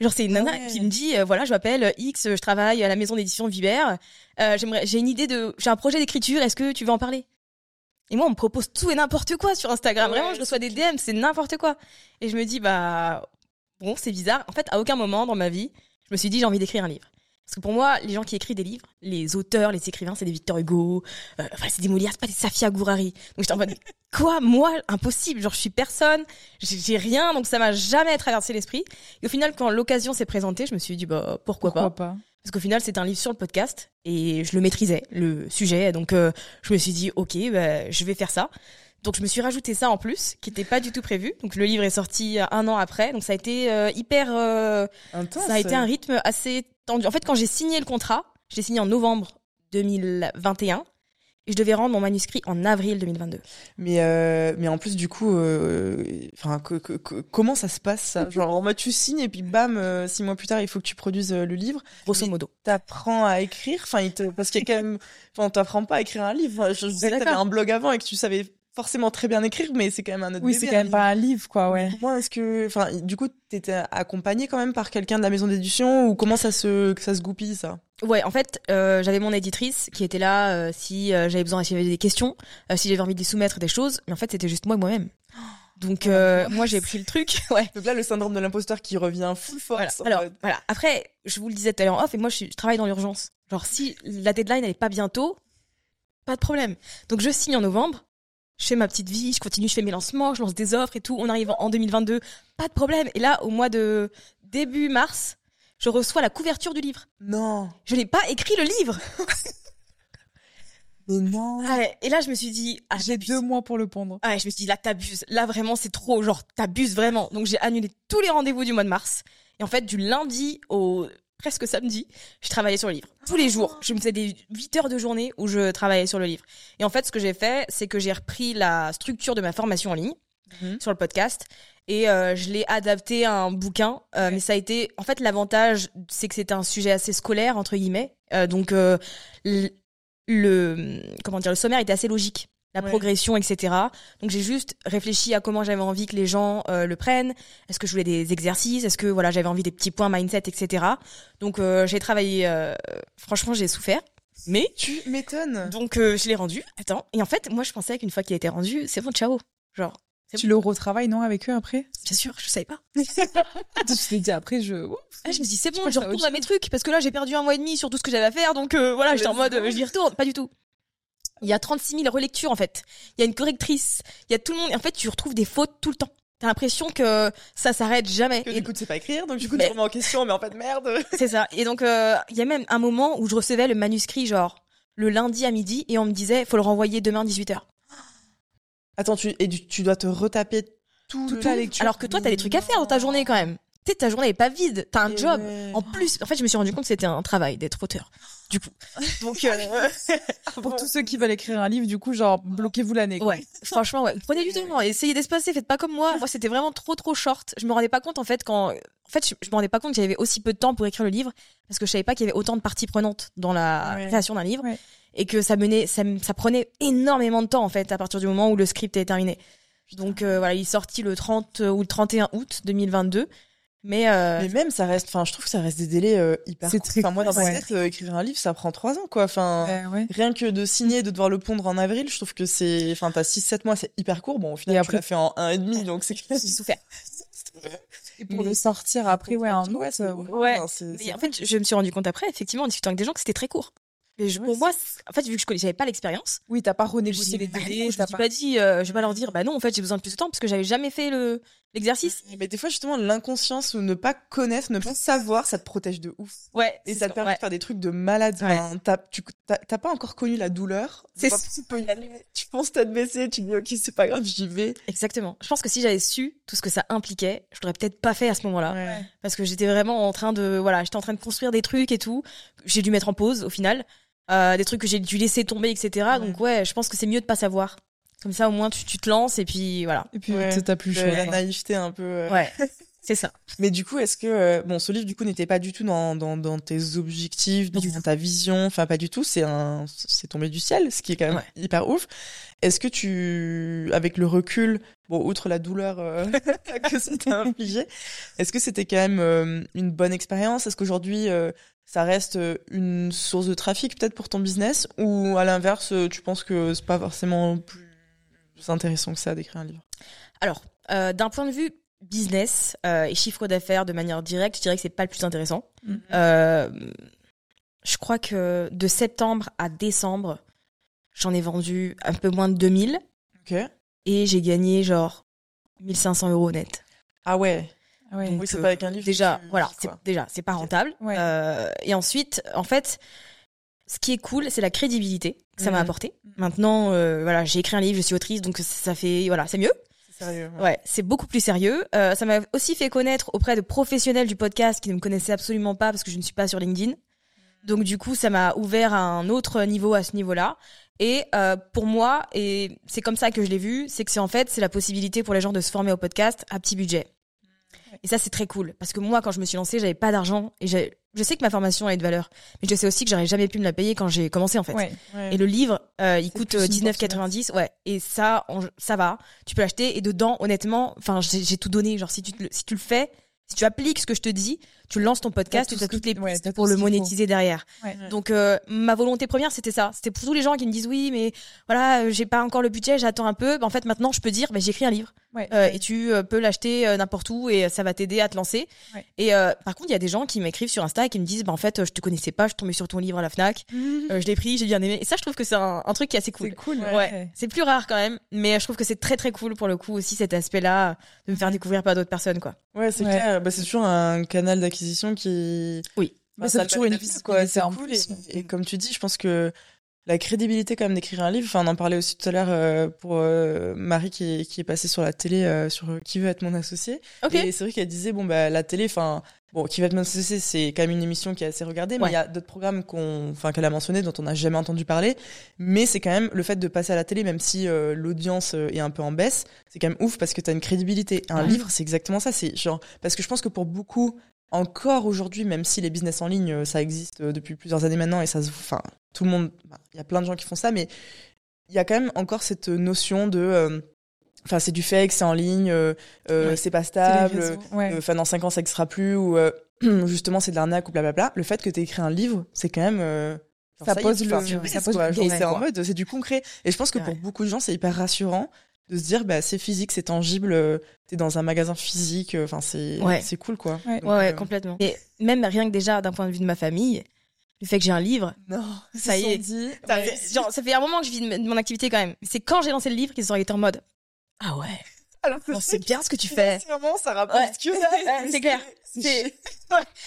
Genre, c'est une nana ouais. qui me dit, euh, voilà, je m'appelle X, je travaille à la maison d'édition Vibert. Euh, j'aimerais, j'ai une idée de, j'ai un projet d'écriture. Est-ce que tu veux en parler? Et moi, on me propose tout et n'importe quoi sur Instagram. Ouais, Vraiment, je reçois des DM, c'est n'importe quoi. Et je me dis, bah, bon, c'est bizarre. En fait, à aucun moment dans ma vie, je me suis dit, j'ai envie d'écrire un livre. Parce que pour moi, les gens qui écrivent des livres, les auteurs, les écrivains, c'est des Victor Hugo, euh, enfin, c'est des Molière, c'est pas des Safia Gourari. Donc j'étais en mode, quoi, moi, impossible. Genre, je suis personne, j'ai rien, donc ça m'a jamais traversé l'esprit. Et au final, quand l'occasion s'est présentée, je me suis dit, bah, pourquoi, pas? pas? Parce qu'au final, c'était un livre sur le podcast et je le maîtrisais, le sujet. Donc, euh, je me suis dit, ok, bah, je vais faire ça. Donc, je me suis rajouté ça en plus, qui n'était pas du tout prévu. Donc, le livre est sorti euh, un an après. Donc, ça a été euh, hyper. euh, Intense. ça a été un rythme assez tendu. En fait, quand j'ai signé le contrat, je l'ai signé en novembre 2021. et je devais rendre mon manuscrit en avril 2022. Mais euh, mais en plus du coup, euh, enfin comment ça se passe ça? Genre en mode tu signes et puis bam, euh, six mois plus tard il faut que tu produises le livre. Grosso modo. T'apprends à écrire, enfin il te... parce qu'il y a quand même, enfin on t'apprend pas à écrire un livre. Je, je sais que t'avais un blog avant et que tu savais forcément très bien écrire, mais c'est quand même un autre Oui, c'est quand même pas un livre, quoi, ouais. Moi, est-ce que, enfin, du coup, t'étais accompagné quand même par quelqu'un de la maison d'édition ou comment ça se, ça se goupille, ça? Ouais, en fait, euh, j'avais mon éditrice qui était là euh, si euh, j'avais besoin, si j'avais des questions, si j'avais envie de soumettre des choses, mais en fait, c'était juste moi et moi-même. Donc moi j'ai pris le truc, ouais. Donc là le syndrome de l'imposteur qui revient full force. Alors voilà, après je vous le disais tout à l'heure en off et moi je, je travaille dans l'urgence. Genre si la deadline elle est pas bientôt, pas de problème. Donc je signe en novembre, je fais ma petite vie, je continue, je fais mes lancements, je lance des offres et tout. On arrive en 2022, pas de problème. Et là, au mois de début mars, je reçois la couverture du livre. Non. Je n'ai pas écrit le livre. Mais non. et là, je me suis dit, ah, j'ai deux mois pour le pondre. Ouais, je me suis dit, là, t'abuses. Là, vraiment, c'est trop. Genre, t'abuses vraiment. Donc, j'ai annulé tous les rendez-vous du mois de mars. Et en fait, du lundi au presque samedi, je travaillais sur le livre. Tous les jours. Je me faisais des 8 heures de journée où je travaillais sur le livre. Et en fait, ce que j'ai fait, c'est que j'ai repris la structure de ma formation en ligne mhm. sur le podcast et euh, je l'ai adapté à un bouquin. Euh, mais ça a été, en fait, l'avantage, c'est que c'était un sujet assez scolaire entre guillemets. Euh, donc le, comment dire, le sommaire était assez logique la progression, etc. Donc j'ai juste réfléchi à comment j'avais envie que les gens euh, le prennent. Est-ce que je voulais des exercices? Est-ce que voilà j'avais envie des petits points mindset, etc. Donc euh, j'ai travaillé. Euh, franchement, j'ai souffert. Mais tu m'étonnes. Donc je l'ai rendu. Attends. Et en fait, moi je pensais qu'une fois qu'il était rendu, c'est bon, ciao. Genre. Tu le retravailles non avec eux après? Bien sûr, je savais pas. je t'ai dit après je. Ah, je me dis c'est bon, je retourne à mes trucs parce que là j'ai perdu un mois et demi sur tout ce que j'avais à faire, donc voilà, j'étais en mode je y retourne, pas du tout. Il y a 36 000 relectures en fait. Il y a une correctrice. Il y a tout le monde. En fait, tu retrouves des fautes tout le temps. T'as l'impression que ça s'arrête jamais. Que du coup, tu sais pas écrire, donc du coup, tu remets en question, mais en fait, merde. C'est ça. Et donc, euh, il y a même un moment où je recevais le manuscrit, genre, le lundi à midi, et on me disait, faut le renvoyer demain 18h. Attends, tu, et tu, dois te retaper tout toute la lecture. Alors que toi, t'as des trucs à faire dans ta journée quand même ta journée est pas vide, t'as un job. En plus, en fait, je me suis rendu compte que c'était un travail d'être auteur. Du coup, donc euh, pour tous ceux qui veulent écrire un livre, du coup, genre bloquez-vous l'année. Ouais, franchement, ouais. Prenez du temps, essayez d'espacer, faites pas comme moi. Moi, c'était vraiment trop trop short. Je me rendais pas compte en fait quand, en fait, je, me rendais pas compte qu'il y avait aussi peu de temps pour écrire le livre parce que je savais pas qu'il y avait autant de parties prenantes dans la création d'un livre et que ça menait, ça, ça prenait énormément de temps en fait à partir du moment où le script est terminé. Donc euh, voilà, il est sorti le 30 ou le 31 août 2022 mais, euh... mais même ça reste, enfin je trouve que ça reste des délais euh, hyper. C'est très. Enfin moi dans ma tête, euh, écrire un livre ça prend trois ans quoi. Enfin rien que de signer, de devoir le pondre en avril, je trouve que c'est, enfin t'as six sept mois, c'est hyper court. Bon au final et après... tu l'as fait en un et demi donc c'est. J'ai souffert. Et pour le sortir après ouais en août. Ouais. en fait je me suis rendu compte après effectivement en discutant avec des gens que c'était très court. Mais pour moi, en fait, vu que je connaissais pas l'expérience. Oui, t'as pas renégocié les délais. Je me pas dit, euh, je vais pas leur dire, bah non, en fait, j'ai besoin de plus de temps parce que j'avais jamais fait le l'exercice. Mais des fois, justement, l'inconscience ou ne pas connaître, ne pas savoir, ça te protège de ouf. Ouais. Et ça te permet de faire des trucs de malade. tu t'as pas encore connu la douleur. C'est tu peux y aller. Tu penses tête baissée, tu dis ok, c'est pas grave, j'y vais. Exactement. Je pense que si j'avais su tout ce que ça impliquait, je l'aurais peut-être pas fait à ce moment-là. Parce que j'étais vraiment en train de, voilà, j'étais en train de construire des trucs et tout. J'ai dû mettre en pause au final. Euh, des trucs que j'ai dû laisser tomber, etc. Donc ouais, je pense que c'est mieux de pas savoir. Comme ça, au moins, tu, tu te lances et puis voilà. Et puis t'as plus le choix. La naïveté un peu. Euh. Ouais. C'est ça. Mais du coup, est-ce que euh, bon, ce livre du coup n'était pas du tout dans, dans, dans tes objectifs, dans, ta vision, enfin pas du tout. C'est un, c'est tombé du ciel, ce qui est quand même hyper ouf. Est-ce que tu, avec le recul, bon, outre la douleur euh, que ça t'a infligé, est-ce que c'était quand même une bonne expérience? Est-ce qu'aujourd'hui ça reste une source de trafic peut-être pour ton business? Ou à l'inverse, tu penses que c'est pas forcément plus intéressant que ça d'écrire un livre Alors, euh, d'un point de vue business euh, et chiffre d'affaires de manière directe, je dirais que c'est pas le plus intéressant. Mhm. Euh, je crois que de septembre à décembre, j'en ai vendu un peu moins de 2000. Ok. Et j'ai gagné genre 1500 euros net. Ah ouais. Ah oui, c'est pas avec un livre. Déjà, voilà, c'est déjà c'est pas rentable. Euh, et ensuite, en fait, ce qui est cool, c'est la crédibilité que ça m'a mhm. apporté. Maintenant, euh, voilà, j'ai écrit un livre, je suis autrice, donc ça fait, voilà, c'est mieux. C'est sérieux. Ouais, c'est beaucoup plus sérieux. Euh, ça m'a aussi fait connaître auprès de professionnels du podcast qui ne me connaissaient absolument pas parce que je ne suis pas sur LinkedIn. Donc du coup, ça m'a ouvert à un autre niveau à ce niveau-là. Et euh, pour moi, et c'est comme ça que je l'ai vu, c'est que c'est en fait c'est la possibilité pour les gens de se former au podcast à petit budget. Et ça c'est très cool parce que moi quand je me suis lancée, j'avais pas d'argent et je sais que ma formation a de valeur, mais je sais aussi que j'aurais jamais pu me la payer quand j'ai commencé en fait. Et le livre, euh, il coûte 19,90, ouais. Et ça, ça va. Tu peux l'acheter et dedans, honnêtement, enfin, j'ai tout donné. Genre si tu si tu le fais, si tu appliques ce que je te dis, tu lances ton podcast, tu as toutes les pistes pour le monétiser derrière. Donc euh, ma volonté première c'était ça, c'était pour tous les gens qui me disent oui mais voilà euh, j'ai pas encore le budget, j'attends un peu. Ben, en fait maintenant je peux dire ben, j'écris un livre euh, et tu peux l'acheter n'importe où et ça va t'aider à te lancer. Et par contre il y a des gens qui m'écrivent sur Insta et qui me disent ben, en fait je te connaissais pas, je suis tombée sur ton livre à la Fnac, je l'ai pris, j'ai bien aimé. Et ça je trouve que c'est un, truc qui est assez cool. C'est cool. Ouais. C'est plus rare quand même, mais je trouve que c'est très très cool pour le coup aussi cet aspect là de me faire découvrir pas d'autres personnes quoi. Ouais c'est clair, bah, c'est toujours un canal d'acquisition qui oui. Bah, c'est toujours une quoi. C'est cool. Et, comme tu dis, je pense que la crédibilité quand même d'écrire un livre. Enfin, on en parlait aussi tout à l'heure euh, pour euh, Marie qui est, qui est passée sur la télé euh, sur Qui veut être mon associé? Et c'est vrai qu'elle disait bon bah la télé, enfin bon Qui veut être mon associé, c'est quand même une émission qui est assez regardée, mais il y a d'autres programmes qu'on, enfin qu'elle a mentionné dont on n'a jamais entendu parler. Mais c'est quand même le fait de passer à la télé, même si l'audience est un peu en baisse, c'est quand même ouf parce que tu as une crédibilité. Un livre, c'est exactement ça. C'est genre parce que je pense que pour beaucoup encore aujourd'hui, même si les business en ligne, euh, ça existe euh, depuis plusieurs années maintenant et ça se, enfin, tout le monde, bah, il y a plein de gens qui font ça, mais il y a quand même encore cette notion de, euh, enfin, c'est du fake, c'est en ligne, c'est pas stable, enfin, dans cinq ans, ça n'existera plus, ou justement, c'est de l'arnaque ou blablabla. Le fait que tu écrit un livre, c'est quand même, ça, pose le, ça pose c'est en mode, c'est du concret. Et je pense que pour beaucoup de gens, c'est hyper rassurant de se dire bah c'est physique c'est tangible euh, t'es dans un magasin physique euh, enfin c'est c'est cool quoi. Ouais, ouais, euh, complètement. Et même rien que déjà d'un point de vue de ma famille le fait que j'ai un livre non ça y est. dit, genre ça fait un moment que je vis de mon activité quand même. C'est quand j'ai lancé le livre qu'ils ont été en mode ah ouais. Alors c'est bien ce que tu fais. Vraiment ça rapporte que c'est clair c'est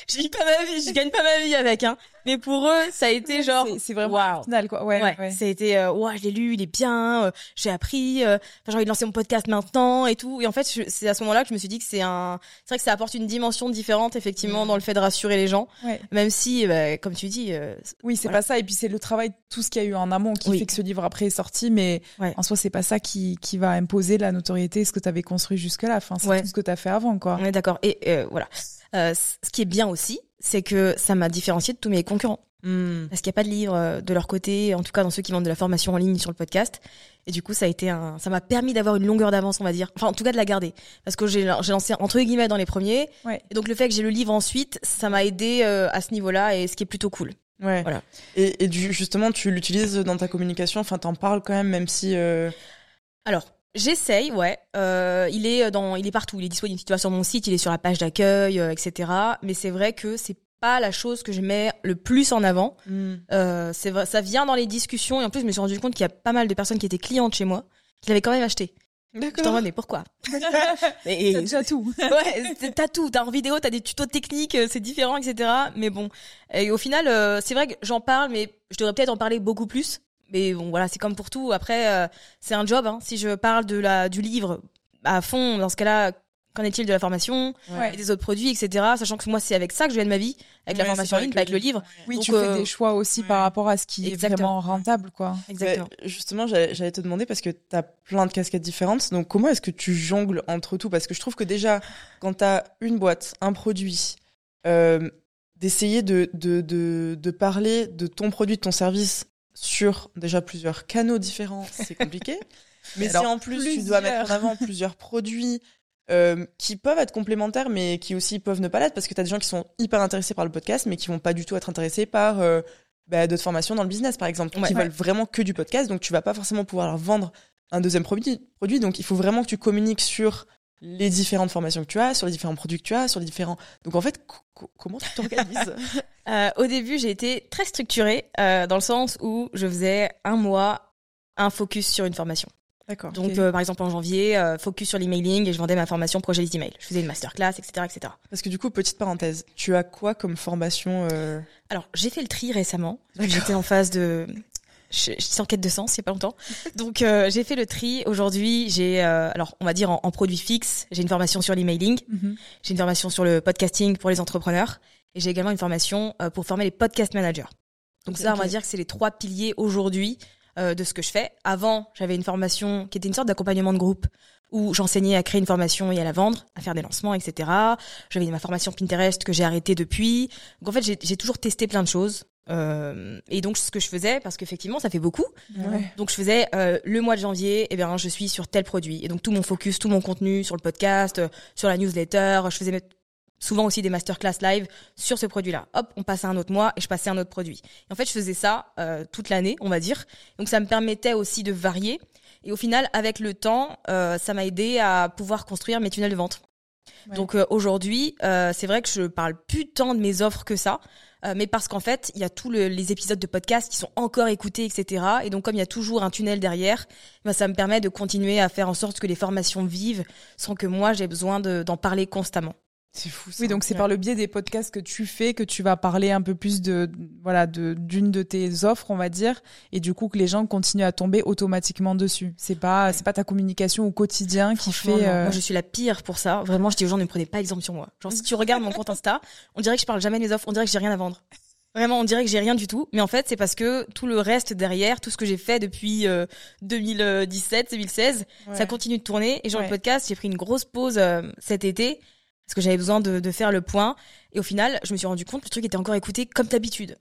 je vis pas ma vie je gagne pas ma vie avec hein mais pour eux, ça a été genre. C'est vraiment wow. final, quoi. Ouais. ouais, Ça a été, euh, ouais, je l'ai lu, il est bien, euh, j'ai appris, euh, j'ai envie de lancer mon podcast maintenant et tout. Et en fait, c'est à ce moment-là que je me suis dit que c'est un, c'est vrai que ça apporte une dimension différente, effectivement, dans le fait de rassurer les gens. Même si, bah, comme tu dis. Euh, oui, c'est pas ça. Et puis c'est le travail, tout ce qu'il y a eu en amont qui fait que ce livre après est sorti. Mais en soi, c'est pas ça qui, qui va imposer la notoriété, ce que tu avais construit jusque-là. Enfin, c'est tout ce que tu as fait avant, quoi. On est d'accord. Et voilà. Ce qui est bien aussi, c'est que ça m'a différencié de tous mes concurrents. Hmm. Parce qu'il n'y a pas de livre euh, de leur côté, en tout cas dans ceux qui vendent de la formation en ligne sur le podcast. Et du coup, ça a été un, ça m'a permis d'avoir une longueur d'avance, on va dire. Enfin, en tout cas, de la garder. Parce que j'ai, lancé entre guillemets dans les premiers. Et donc, le fait que j'ai le livre ensuite, ça m'a aidé euh, à ce niveau-là et ce qui est plutôt cool. Ouais. Voilà. Et, et du, justement, tu l'utilises dans ta communication. Enfin, t'en parles quand même, même si. Euh... Alors, J'essaye, ouais. Euh, il est dans, il est partout. Il est disponible sur mon site, il est sur la page d'accueil, euh, etc. Mais c'est vrai que c'est pas la chose que je mets le plus en avant. Hmm. Euh, c'est vrai, ça vient dans les discussions et en plus je me suis rendu compte qu'il y a pas mal de personnes qui étaient clientes chez moi qui l'avaient quand même acheté. D'accord. Je t'en mais pourquoi? Mais, T'as tout. ouais, t'as tout. T'as en vidéo, t'as des tutos techniques, euh, c'est différent, etc. Mais bon, et au final, euh, c'est vrai que j'en parle, mais je devrais peut-être en parler beaucoup plus mais bon, voilà, c'est comme pour tout. Après, euh, c'est un job. Hein. Si je parle de la du livre à fond, dans ce cas-là, qu'en est-il de la formation et des autres produits, etc. Sachant que moi, c'est avec ça que je gagne ma vie, avec la formation en ligne, avec le livre. Oui, tu fais euh, des choix aussi par rapport à ce qui est vraiment rentable, quoi. Exactement. justement, j'allais te demander parce que tu as plein de casquettes différentes. Donc, comment est-ce que tu jongles entre tout? Parce que je trouve que déjà, quand tu as une boîte, un produit, euh, d'essayer de, de, de, de parler de ton produit, de ton service sur déjà plusieurs canaux différents, c'est compliqué. mais si en plus tu dois mettre en avant plusieurs produits euh, qui peuvent être complémentaires, mais qui aussi peuvent ne pas l'être, parce que tu as des gens qui sont hyper intéressés par le podcast, mais qui vont pas du tout être intéressés par euh, bah, d'autres formations dans le business, par exemple, qui veulent vraiment que du podcast, donc tu vas pas forcément pouvoir leur vendre un deuxième produit. produit donc il faut vraiment que tu communiques sur les différentes formations que tu as, sur les différents produits que tu as, sur les différents. Donc en fait, comment tu t'organises? Euh, Au début, j'ai été très structurée euh, dans le sens où je faisais un mois, un focus sur une formation. D'accord. Donc euh, par exemple en janvier, focus sur l'emailing et je vendais ma formation projet d'email. Je faisais une masterclass, etc., etc. Parce que du coup, petite parenthèse, tu as quoi comme formation Alors j'ai fait le tri récemment. J'étais en phase de je, je suis en quête de sens il y a pas longtemps. Donc euh, j'ai fait le tri. Aujourd'hui, j'ai euh, alors on va dire en, en produit fixe, j'ai une formation sur l'emailing, mm j'ai une formation sur le podcasting pour les entrepreneurs et j'ai également une formation euh, pour former les podcast managers. Donc ça, on va dire que c'est les trois piliers aujourd'hui euh, de ce que je fais. Avant, j'avais une formation qui était une sorte d'accompagnement de groupe où j'enseignais à créer une formation et à la vendre, à faire des lancements, etc. J'avais ma formation Pinterest que j'ai arrêtée depuis. Donc en fait, j'ai toujours testé plein de choses. Euh, et donc ce que je faisais, parce qu'effectivement ça fait beaucoup, donc je faisais euh, le mois de janvier, et eh bien je suis sur tel produit, et donc tout mon focus, tout mon contenu sur le podcast, euh, sur la newsletter, je faisais souvent aussi des masterclass live sur ce produit-là. Hop, on passait à un autre mois et je passais à un autre produit. Et en fait je faisais ça euh, toute l'année, on va dire. Donc ça me permettait aussi de varier. Et au final, avec le temps, euh, ça m'a aidé à pouvoir construire mes tunnels de vente. Donc euh, aujourd'hui, euh, c'est vrai que je parle plus tant de mes offres que ça, euh, mais parce qu'en fait, il y a tous les épisodes de podcast qui sont encore écoutés, etc. Et donc comme il y a toujours un tunnel derrière, ben, ça me permet de continuer à faire en sorte que les formations vivent sans que moi j'ai besoin d'en parler constamment. C'est fou. Ça. Oui, donc c'est par le biais des podcasts que tu fais que tu vas parler un peu plus de voilà de d'une de tes offres, on va dire, et du coup que les gens continuent à tomber automatiquement dessus. C'est pas c'est pas ta communication au quotidien qui fait. Euh... Moi, je suis la pire pour ça. Vraiment, je dis aux gens ne prenez pas exemple sur moi. Genre si tu regardes mon compte Insta, on dirait que je parle jamais de mes offres, on dirait que j'ai rien à vendre. Vraiment, on dirait que j'ai rien du tout, mais en fait, c'est parce que tout le reste derrière, tout ce que j'ai fait depuis 2017, euh, 2016, ça continue de tourner. Et genre le podcast, j'ai pris une grosse pause euh, cet été parce que j'avais besoin de, de, faire le point. Et au final, je me suis rendu compte que le truc était encore écouté comme d'habitude.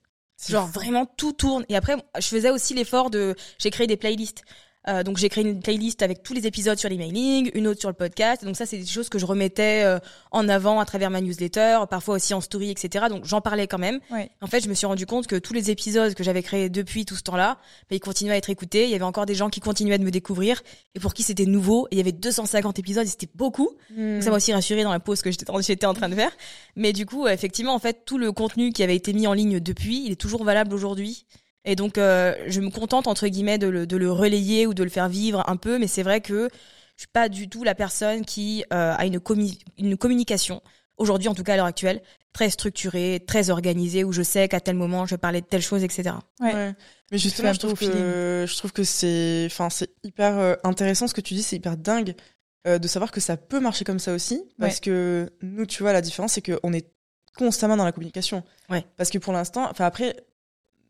Genre vraiment tout tourne. Et après, je faisais aussi l'effort de, j'ai créé des playlists. Euh, donc j'ai créé une playlist avec tous les épisodes sur l'emailing, une autre sur le podcast. Donc ça, c'est des choses que je remettais euh, en avant à travers ma newsletter, parfois aussi en story, etc. Donc j'en parlais quand même. En fait, je me suis rendu compte que tous les épisodes que j'avais créés depuis tout ce temps-là, bah, ils continuaient à être écoutés. Il y avait encore des gens qui continuaient de me découvrir et pour qui c'était nouveau. Et il y avait 250 épisodes, et c'était beaucoup. Donc, ça m'a aussi rassuré dans la pause que j'étais en train de faire. Mais du coup, effectivement, en fait, tout le contenu qui avait été mis en ligne depuis, il est toujours valable aujourd'hui. Et donc, euh, je me contente, entre guillemets, de le, de le, relayer ou de le faire vivre un peu, mais c'est vrai que je suis pas du tout la personne qui euh, a une, une communication, aujourd'hui en tout cas à l'heure actuelle, très structurée, très organisée, où je sais qu'à tel moment, je vais parler de telle chose, etc. Ouais. ouais. Mais justement, je trouve, que, je trouve que c'est enfin, c'est hyper euh, intéressant ce que tu dis, c'est hyper dingue euh, de savoir que ça peut marcher comme ça aussi, parce que nous, tu vois, la différence, c'est qu'on est constamment dans la communication. Ouais. Parce que pour l'instant, enfin après,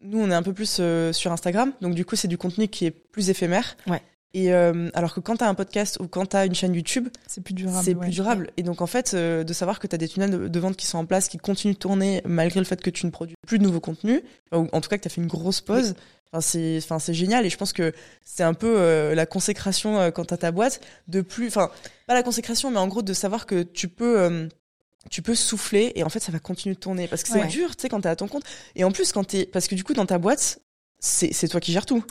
nous, on est un peu plus euh, sur Instagram, donc du coup, c'est du contenu qui est plus éphémère. Ouais. Et euh, alors que quand t'as un podcast ou quand t'as une chaîne YouTube, c'est plus durable. C'est plus durable. Et donc en fait, euh, de savoir que t'as des tunnels de, vente qui sont en place, qui continuent de tourner malgré le fait que tu ne produis plus de nouveaux contenus, ou en tout cas que t'as fait une grosse pause. Enfin, c'est, enfin, c'est génial. Et je pense que c'est un peu euh, la consécration euh, quand t'as ta boîte de plus, enfin, pas la consécration, mais en gros de savoir que tu peux tu peux souffler et en fait ça va continuer de tourner parce que c'est dur tu sais quand t'es à ton compte et en plus quand t'es parce que du coup dans ta boîte c'est c'est toi qui gères tout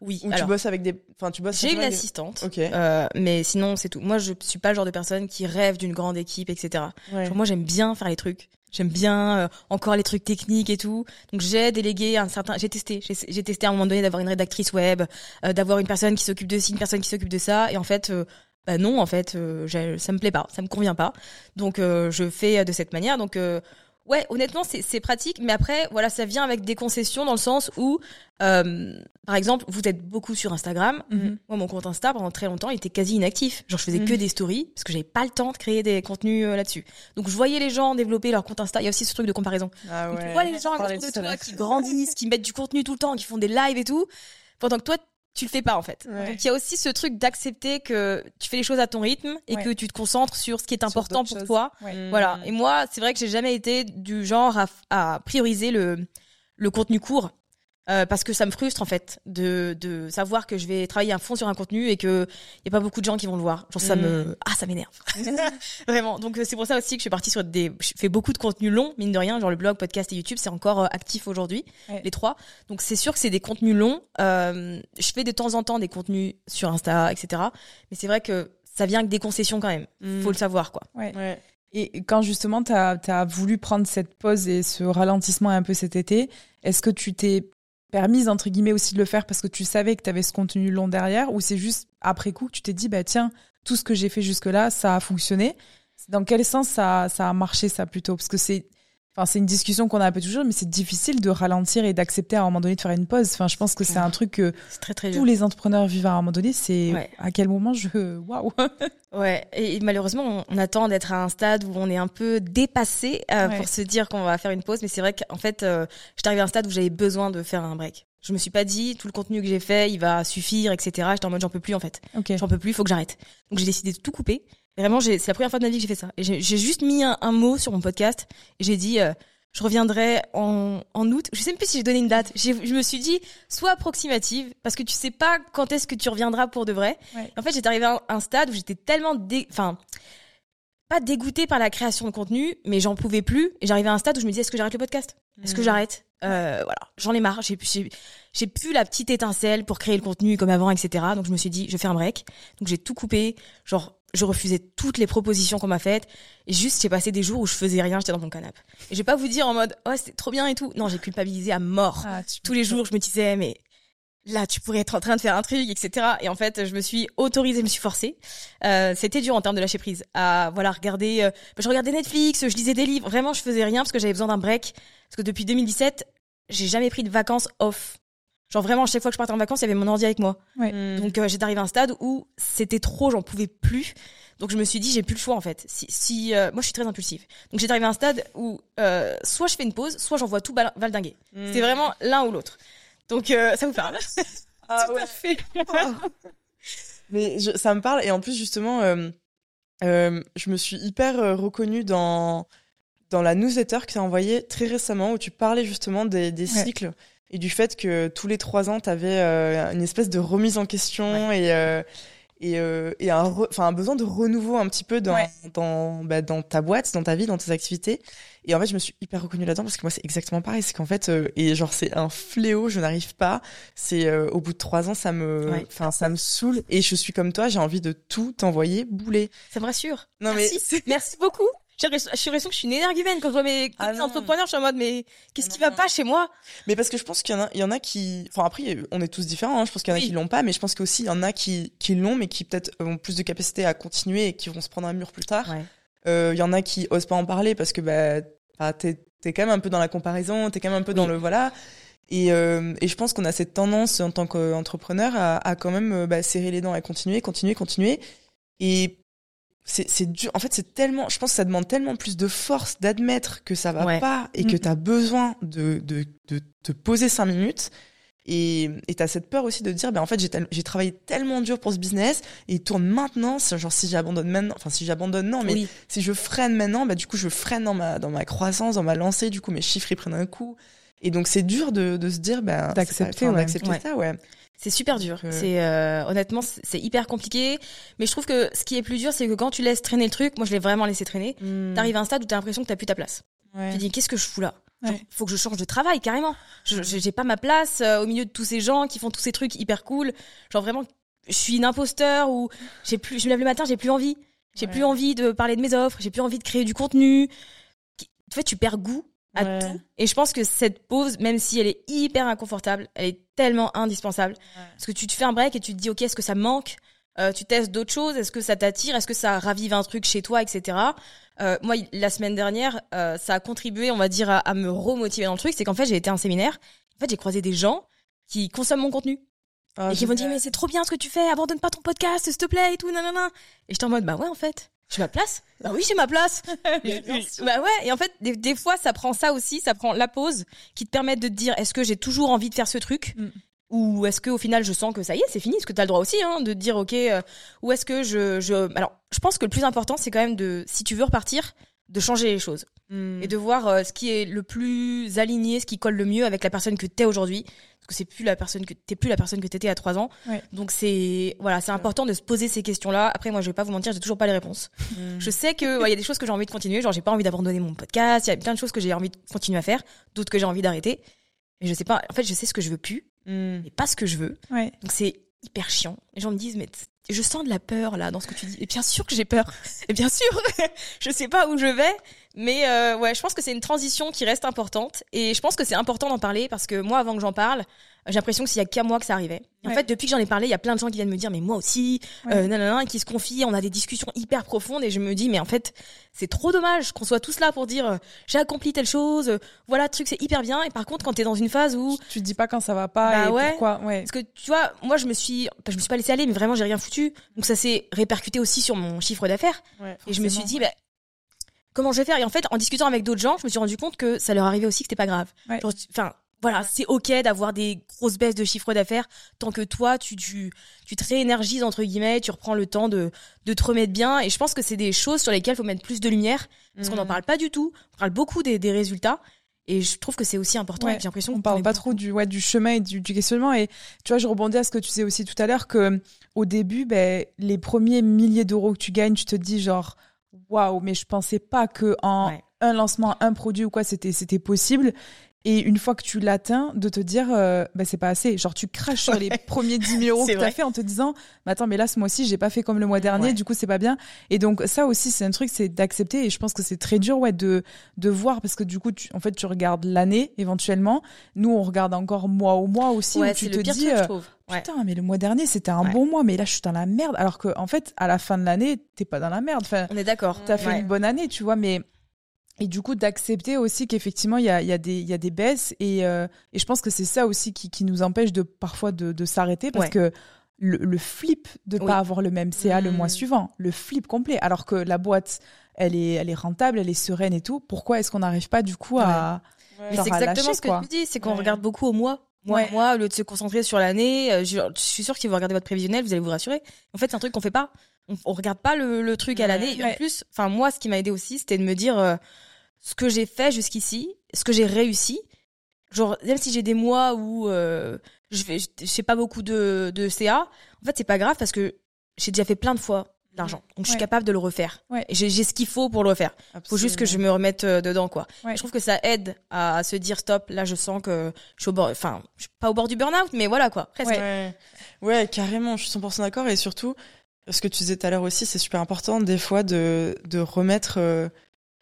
oui. Ou tu bosses avec des, enfin tu bosses. J'ai une assistante. Ok. Euh, mais sinon c'est tout. Moi je suis pas le genre de personne qui rêve d'une grande équipe, etc. Genre, moi j'aime bien faire les trucs. J'aime bien euh, encore les trucs techniques et tout. Donc j'ai délégué un certain. J'ai testé. J'ai testé à un moment donné d'avoir une rédactrice web, euh, d'avoir une personne qui s'occupe de ci, une personne qui s'occupe de ça. Et en fait, bah non, en fait, euh, ça me plaît pas, ça me convient pas. Donc je fais de cette manière. Donc Ouais, honnêtement, c'est pratique, mais après, voilà, ça vient avec des concessions dans le sens où, euh, par exemple, vous êtes beaucoup sur Instagram. Mhm. Moi, mon compte Insta, pendant très longtemps, il était quasi inactif. Genre, je faisais que mhm. des stories parce que j'avais pas le temps de créer des contenus euh, là-dessus. Donc, je voyais les gens développer leur compte Insta. Il y a aussi ce truc de comparaison. Ah ouais. tu vois les gens de toi qui grandissent, qui mettent du contenu tout le temps, qui font des lives et tout, pendant que toi, tu le fais pas en fait. Donc il y a aussi ce truc d'accepter que tu fais les choses à ton rythme et que tu te concentres sur ce qui est important pour toi. Voilà. Et moi, c'est vrai que j'ai jamais été du genre à, à prioriser le le contenu court. Euh, parce que ça me frustre en fait de, de savoir que je vais travailler un fond sur un contenu et que y a pas beaucoup de gens qui vont le voir. Genre ça me mm. ah ça m'énerve. Vraiment. Donc euh, c'est pour ça aussi que je suis partie sur des je fais beaucoup de contenu long mine de rien, genre le blog, podcast et YouTube, c'est encore euh, actif aujourd'hui les trois. Donc c'est sûr que c'est des contenus longs. Euh, je fais de temps en temps des contenus sur Insta, etc. Mais c'est vrai que ça vient avec des concessions quand même. Mm. Faut le savoir quoi. Ouais. ouais. Et quand justement tu as, as voulu prendre cette pause et ce ralentissement un peu cet été, est-ce que tu t'es permise entre guillemets aussi de le faire parce que tu savais que tu avais ce contenu long derrière ou c'est juste après coup que tu t'es dit bah tiens tout ce que j'ai fait jusque là ça a fonctionné. Dans quel sens ça, ça a marché ça plutôt? Parce que c'est Enfin, c'est une discussion qu'on a un peu toujours, mais c'est difficile de ralentir et d'accepter à un moment donné de faire une pause. Enfin, je pense que c'est un truc que très, très tous les entrepreneurs vivent à un moment donné. C'est à quel moment je, waouh. ouais. Et, malheureusement, on, attend d'être à un stade où on est un peu dépassé euh, pour se dire qu'on va faire une pause. Mais c'est vrai qu'en fait, euh, j'étais arrivée à un stade où j'avais besoin de faire un break. Je me suis pas dit tout le contenu que j'ai fait, il va suffire, etc. J'étais en mode j'en peux plus en fait. Ok. J'en peux plus, il faut que j'arrête. Donc j'ai décidé de tout couper. Vraiment, c'est la première fois de ma vie que j'ai fait ça. Et j'ai juste mis un, un mot sur mon podcast et j'ai dit euh, je reviendrai en, en août. Je sais même plus si j'ai donné une date. Je me suis dit soit approximative parce que tu sais pas quand est-ce que tu reviendras pour de vrai. Ouais. En fait, j'étais arrivée à un, un stade où j'étais tellement dé... enfin pas dégoûtée par la création de contenu, mais j'en pouvais plus. Et j'arrivais à un stade où je me disais est-ce que j'arrête le podcast? Est-ce que Mm. j'arrête? Euh, Voilà, j'en ai marre. J'ai j'ai j'ai plus la petite étincelle pour créer le contenu comme avant, etc. Donc je me suis dit, je fais un break. Donc j'ai tout coupé. Genre, je refusais toutes les propositions qu'on m'a faites. Et juste, j'ai passé des jours où je faisais rien, j'étais dans mon canapé. Et je vais pas vous dire en mode, ouais, c'était trop bien et tout. Non, j'ai culpabilisé à mort. Ah, Tous les jours, je me disais, mais là, tu pourrais être en train de faire un truc, etc. Et en fait, je me suis autorisée, je me suis forcée. Euh, c'était dur en termes de lâcher prise. À voilà, regarder. euh, je regardais Netflix, je lisais des livres. Vraiment, je faisais rien parce que j'avais besoin d'un break. Parce que depuis 2017, j'ai jamais pris de vacances off. Genre vraiment, chaque fois que je partais en vacances, il y avait mon ordi avec moi. Mm. Donc euh, j'étais arrivée à un stade où c'était trop, j'en pouvais plus. Donc je me suis dit, j'ai plus le choix en fait. Si, si euh, moi je suis très impulsive. Donc j'étais arrivée à un stade où euh, soit je fais une pause, soit j'envoie tout valdinguer. Mm. C'était vraiment l'un ou l'autre. Donc euh, ça vous parle? Ah Tout ouais. à fait. Mais je- ça me parle et en plus justement, euh, euh, je me suis hyper reconnue dans dans la newsletter que tu as envoyée très récemment où tu parlais justement des, des Ouais. cycles et du fait que tous les trois ans tu avais une espèce de remise en question et euh, et, euh, et un, re- un besoin de renouveau un petit peu dans, Ouais. dans, bah, dans ta boîte, dans ta vie, dans tes activités. Et en fait, je me suis hyper reconnue là-dedans parce que moi, c'est exactement pareil. C'est qu'en fait, euh, et genre, c'est un fléau, je n'arrive pas. C'est euh, au bout de trois ans, ça me, Ouais. ça me saoule. Et je suis comme toi, j'ai envie de tout t'envoyer bouler. Ça me rassure. Non, mais Merci. Merci beaucoup. J'ai l'impression que je suis une énergumène quand je vois mes Ah entrepreneurs. Je suis en mode, mais qu'est-ce Non, qui va pas chez moi? Mais parce que je pense qu'il y en a, il y en a qui, enfin après, on est tous différents. hein. Je pense qu'il y en a Oui. qui l'ont pas, mais je pense qu'aussi il y en a qui, qui l'ont, mais qui peut-être ont plus de capacité à continuer et qui vont se prendre un mur plus tard. Ouais. Euh, Il y en a qui osent pas en parler parce que bah, bah t'es t'es quand même un peu dans la comparaison, t'es quand même un peu dans le voilà. Et, euh, et je pense qu'on a cette tendance en tant qu'entrepreneur à, à quand même euh, bah, serrer les dents et continuer, continuer, continuer. Et c'est dur. En fait, c'est tellement. Je pense que ça demande tellement plus de force d'admettre que ça va Ouais. pas et que Mhm. t'as besoin de, de, de te poser cinq minutes. Et et t'as cette peur aussi de dire, ben en fait, j'ai travaillé tellement dur pour ce business et il tourne maintenant. Genre, si j'abandonne maintenant, enfin, si j'abandonne, non, mais Oui. si je freine maintenant, bah, du coup, je freine dans ma, dans ma croissance, dans ma lancée. Du coup, mes chiffres, ils prennent un coup. Et donc, c'est dur de, de se dire, ben, D'accepter, ouais. d'accepter Ouais. ça, ouais. C'est super dur. Euh, C'est euh, honnêtement, c'est hyper compliqué. Mais je trouve que ce qui est plus dur, c'est que quand tu laisses traîner le truc, moi je l'ai vraiment laissé traîner. T'arrives à un stade où t'as l'impression que t'as plus ta place. Ouais. Tu dis qu'est-ce que je fous là? Genre, Ouais. Faut que je change de travail carrément. Je j'ai pas ma place euh, au milieu de tous ces gens qui font tous ces trucs hyper cool. Genre vraiment, je suis une imposteur ou j'ai plus. Je me lève le matin, j'ai plus envie. J'ai Ouais. plus envie de parler de mes offres. J'ai plus envie de créer du contenu. En fait, tu perds goût à Ouais. tout. Et je pense que cette pause, même si elle est hyper inconfortable, elle est tellement indispensable. Parce que tu te fais un break et tu te dis, ok, est-ce que ça manque? Euh, Tu testes d'autres choses? Est-ce que ça t'attire? Est-ce que ça ravive un truc chez toi, etc. Euh, moi, la semaine dernière, euh, ça a contribué, on va dire, à, à me remotiver dans le truc. C'est qu'en fait, j'ai été un séminaire. En fait, j'ai croisé des gens qui consomment mon contenu Ah, et qui m'ont dit, génial. mais c'est trop bien ce que tu fais, abandonne pas ton podcast, s'il te plaît, et tout, nanana. Et j'étais en mode, bah ouais, en fait, j'ai ma place? Bah oui, j'ai ma place. Bah ouais, et en fait, des, des fois, ça prend ça aussi, ça prend la pause qui te permet de te dire, est-ce que j'ai toujours envie de faire ce truc? Mm. Ou est-ce que au final, je sens que ça y est, c'est fini? Est-ce que tu as le droit aussi hein, de te dire, ok, euh, ou est-ce que je, je... Alors, je pense que le plus important, c'est quand même de, si tu veux repartir, de changer les choses Mm. et de voir euh, ce qui est le plus aligné, ce qui colle le mieux avec la personne que t'es aujourd'hui. Parce que c'est plus la personne que t'es plus la personne que t'étais à trois ans. Ouais. Donc c'est voilà, c'est important de se poser ces questions-là. Après moi, je vais pas vous mentir, j'ai toujours pas les réponses. Mm. Je sais que ouais, il y a des choses que j'ai envie de continuer, genre j'ai pas envie d'abandonner mon podcast, il y a plein de choses que j'ai envie de continuer à faire, d'autres que j'ai envie d'arrêter. Mais je sais pas, en fait, je sais ce que je veux plus, mais pas ce que je veux. Donc c'est hyper chiant. Les gens me disent mais je sens de la peur là dans ce que tu dis. Et bien sûr que j'ai peur. Et bien sûr, je sais pas où je vais, mais euh, ouais, je pense que c'est une transition qui reste importante et je pense que c'est important d'en parler parce que moi avant que j'en parle, j'ai l'impression que s'il y a qu'à moi que ça arrivait. En fait, depuis que j'en ai parlé, il y a plein de gens qui viennent me dire mais moi aussi, Ouais. euh, nanana, et qui se confient, on a des discussions hyper profondes et je me dis mais en fait, c'est trop dommage qu'on soit tous là pour dire euh, j'ai accompli telle chose, euh, voilà, le truc c'est hyper bien et par contre quand t'es dans une phase où Tu te dis pas quand ça va pas Bah et ouais. pourquoi. Ouais. parce que tu vois, moi je me suis, bah, je me suis pas laissé aller, mais vraiment j'ai rien foutu. Donc ça s'est répercuté aussi sur mon chiffre d'affaires. Ouais, Et je me suis dit, bah, comment je vais faire? Et en fait, en discutant avec d'autres gens, je me suis rendu compte que ça leur arrivait aussi que c'était pas grave. Ouais. Enfin, voilà, c'est ok d'avoir des grosses baisses de chiffre d'affaires tant que toi, tu, tu, tu te réénergises, entre guillemets, tu reprends le temps de, de te remettre bien. Et je pense que c'est des choses sur lesquelles il faut mettre plus de lumière parce qu'on n'en Mhm. parle pas du tout. On parle beaucoup des, des résultats. Et je trouve que c'est aussi important. Ouais, J'ai l'impression on qu'on parle pas beaucoup- trop du ouais du chemin et du, du questionnement et tu vois je rebondis à ce que tu disais aussi tout à l'heure que au début ben les premiers milliers d'euros que tu gagnes tu te dis genre waouh mais je pensais pas que en Ouais. un lancement un produit ou quoi c'était c'était possible et une fois que tu l'atteins de te dire euh, ben c'est pas assez genre tu craches sur les premiers 10 000 euros que tu as fait en te disant mais attends mais là ce mois-ci j'ai pas fait comme le mois dernier Ouais. du coup c'est pas bien et donc ça aussi c'est un truc c'est d'accepter et je pense que c'est très dur ouais de de voir parce que du coup tu, en fait tu regardes l'année éventuellement nous on regarde encore mois au mois aussi Ouais, où tu te dis truc, je euh, trouve. Ouais. putain mais le mois dernier c'était un Ouais. bon mois mais là je suis dans la merde alors que en fait à la fin de l'année t'es pas dans la merde enfin On est d'accord. t'as fait Ouais. une bonne année tu vois mais et du coup d'accepter aussi qu'effectivement il y a, il y, a des- il y a des baisses et, euh, et je pense que c'est ça aussi qui, qui nous empêche de parfois de, de s'arrêter parce Ouais. que le, le flip de Oui. pas avoir le même CA le mois suivant le flip complet alors que la boîte elle est, elle est rentable elle est sereine et tout pourquoi est-ce qu'on n'arrive pas du coup à Mais genre c'est à exactement lâcher, ce que quoi. tu dis, c'est qu'on Ouais. regarde beaucoup au mois. Mois, Ouais. mois, au lieu de se concentrer sur l'année, euh, je, je suis sûre que si vous regardez votre prévisionnel, vous allez vous rassurer. En fait, c'est un truc qu'on fait pas. On, on regarde pas le, le truc à Ouais. l'année. Et En Ouais. plus, enfin moi, ce qui m'a aidé aussi, c'était de me dire euh, ce que j'ai fait jusqu'ici, ce que j'ai réussi. Genre même si j'ai des mois où euh, je fais, je, fais pas beaucoup de, de CA, en fait c'est pas grave parce que j'ai déjà fait plein de fois l'argent, donc je suis Ouais. capable de le refaire. Ouais. J'ai ce qu'il faut pour le refaire. Faut juste que je me remette euh, dedans, quoi. Ouais. Je trouve que ça aide à, à se dire stop. Là, je sens que je suis au bord, enfin, je suis pas au bord du burn-out, mais voilà, quoi. Presque. Ouais. ouais, carrément, je suis 100% d'accord. Et surtout, ce que tu disais tout à l'heure aussi, c'est super important, des fois, de, de remettre euh,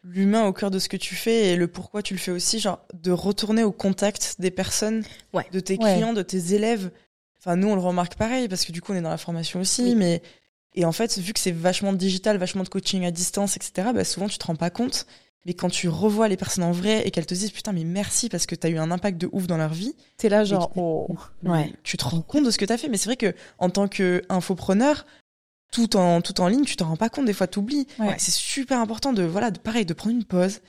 l'humain au cœur de ce que tu fais et le pourquoi tu le fais aussi, genre de retourner au contact des personnes, Ouais. de tes Ouais. clients, de tes élèves. Enfin, nous, on le remarque pareil, parce que du coup, on est dans la formation aussi, Oui. mais. Et en fait, vu que c'est vachement digital, vachement de coaching à distance, etc., bah, souvent, tu te rends pas compte. Mais quand tu revois les personnes en vrai et qu'elles te disent putain, mais merci parce que t'as eu un impact de ouf dans leur vie, t'es là genre oh Ouais. tu te rends compte de ce que tu as fait. Mais c'est vrai que en tant qu'infopreneur, tout en, tout en ligne, tu t'en rends pas compte. Des fois, t'oublies. Ouais. C'est super important de, voilà, de, pareil, de prendre une pause,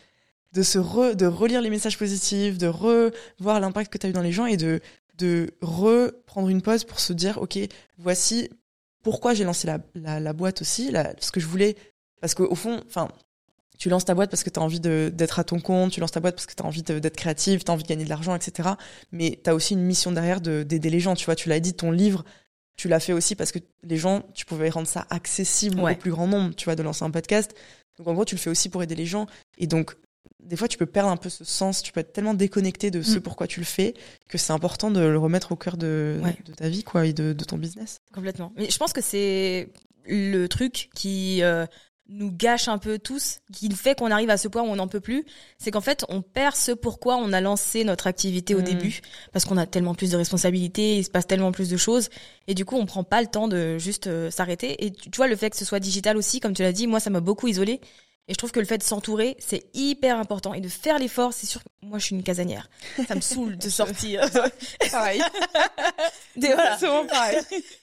de se re- de relire les messages positifs, de revoir l'impact que tu as eu dans les gens et de, de reprendre une pause pour se dire, OK, voici pourquoi j'ai lancé la, la, la boîte aussi, la- ce que je voulais. Parce qu'au fond, enfin, tu lances ta boîte parce que tu as envie d'être à ton compte, tu lances ta boîte parce que tu as envie d'être créative, tu as envie de gagner de l'argent, etc. Mais tu as aussi une mission derrière de- d'aider les gens. Tu vois, tu l'as dit, ton livre, tu l'as fait aussi parce que les gens, tu pouvais rendre ça accessible Ouais. au plus grand nombre, tu vois, de lancer un podcast. Donc en gros, tu le fais aussi pour aider les gens. Et donc, des fois, tu peux perdre un peu ce sens, tu peux être tellement déconnecté de ce Mm. pourquoi tu le fais que c'est important de le remettre au cœur de, Ouais. de ta vie, quoi, et de, de ton business. Complètement. Mais je pense que c'est le truc qui euh, nous gâche un peu tous, qui fait qu'on arrive à ce point où on n'en peut plus. C'est qu'en fait, on perd ce pourquoi on a lancé notre activité au Mm. début, parce qu'on a tellement plus de responsabilités, il se passe tellement plus de choses, et du coup, on prend pas le temps de juste euh, s'arrêter. Et tu, tu vois, le fait que ce soit digital aussi, comme tu l'as dit, moi, ça m'a beaucoup isolé. Et je trouve que le fait de s'entourer, c'est hyper important. Et de faire l'effort, c'est sûr. Moi, je suis une casanière. Ça me saoule de sortir. pareil Des- voilà. c'est vraiment pareil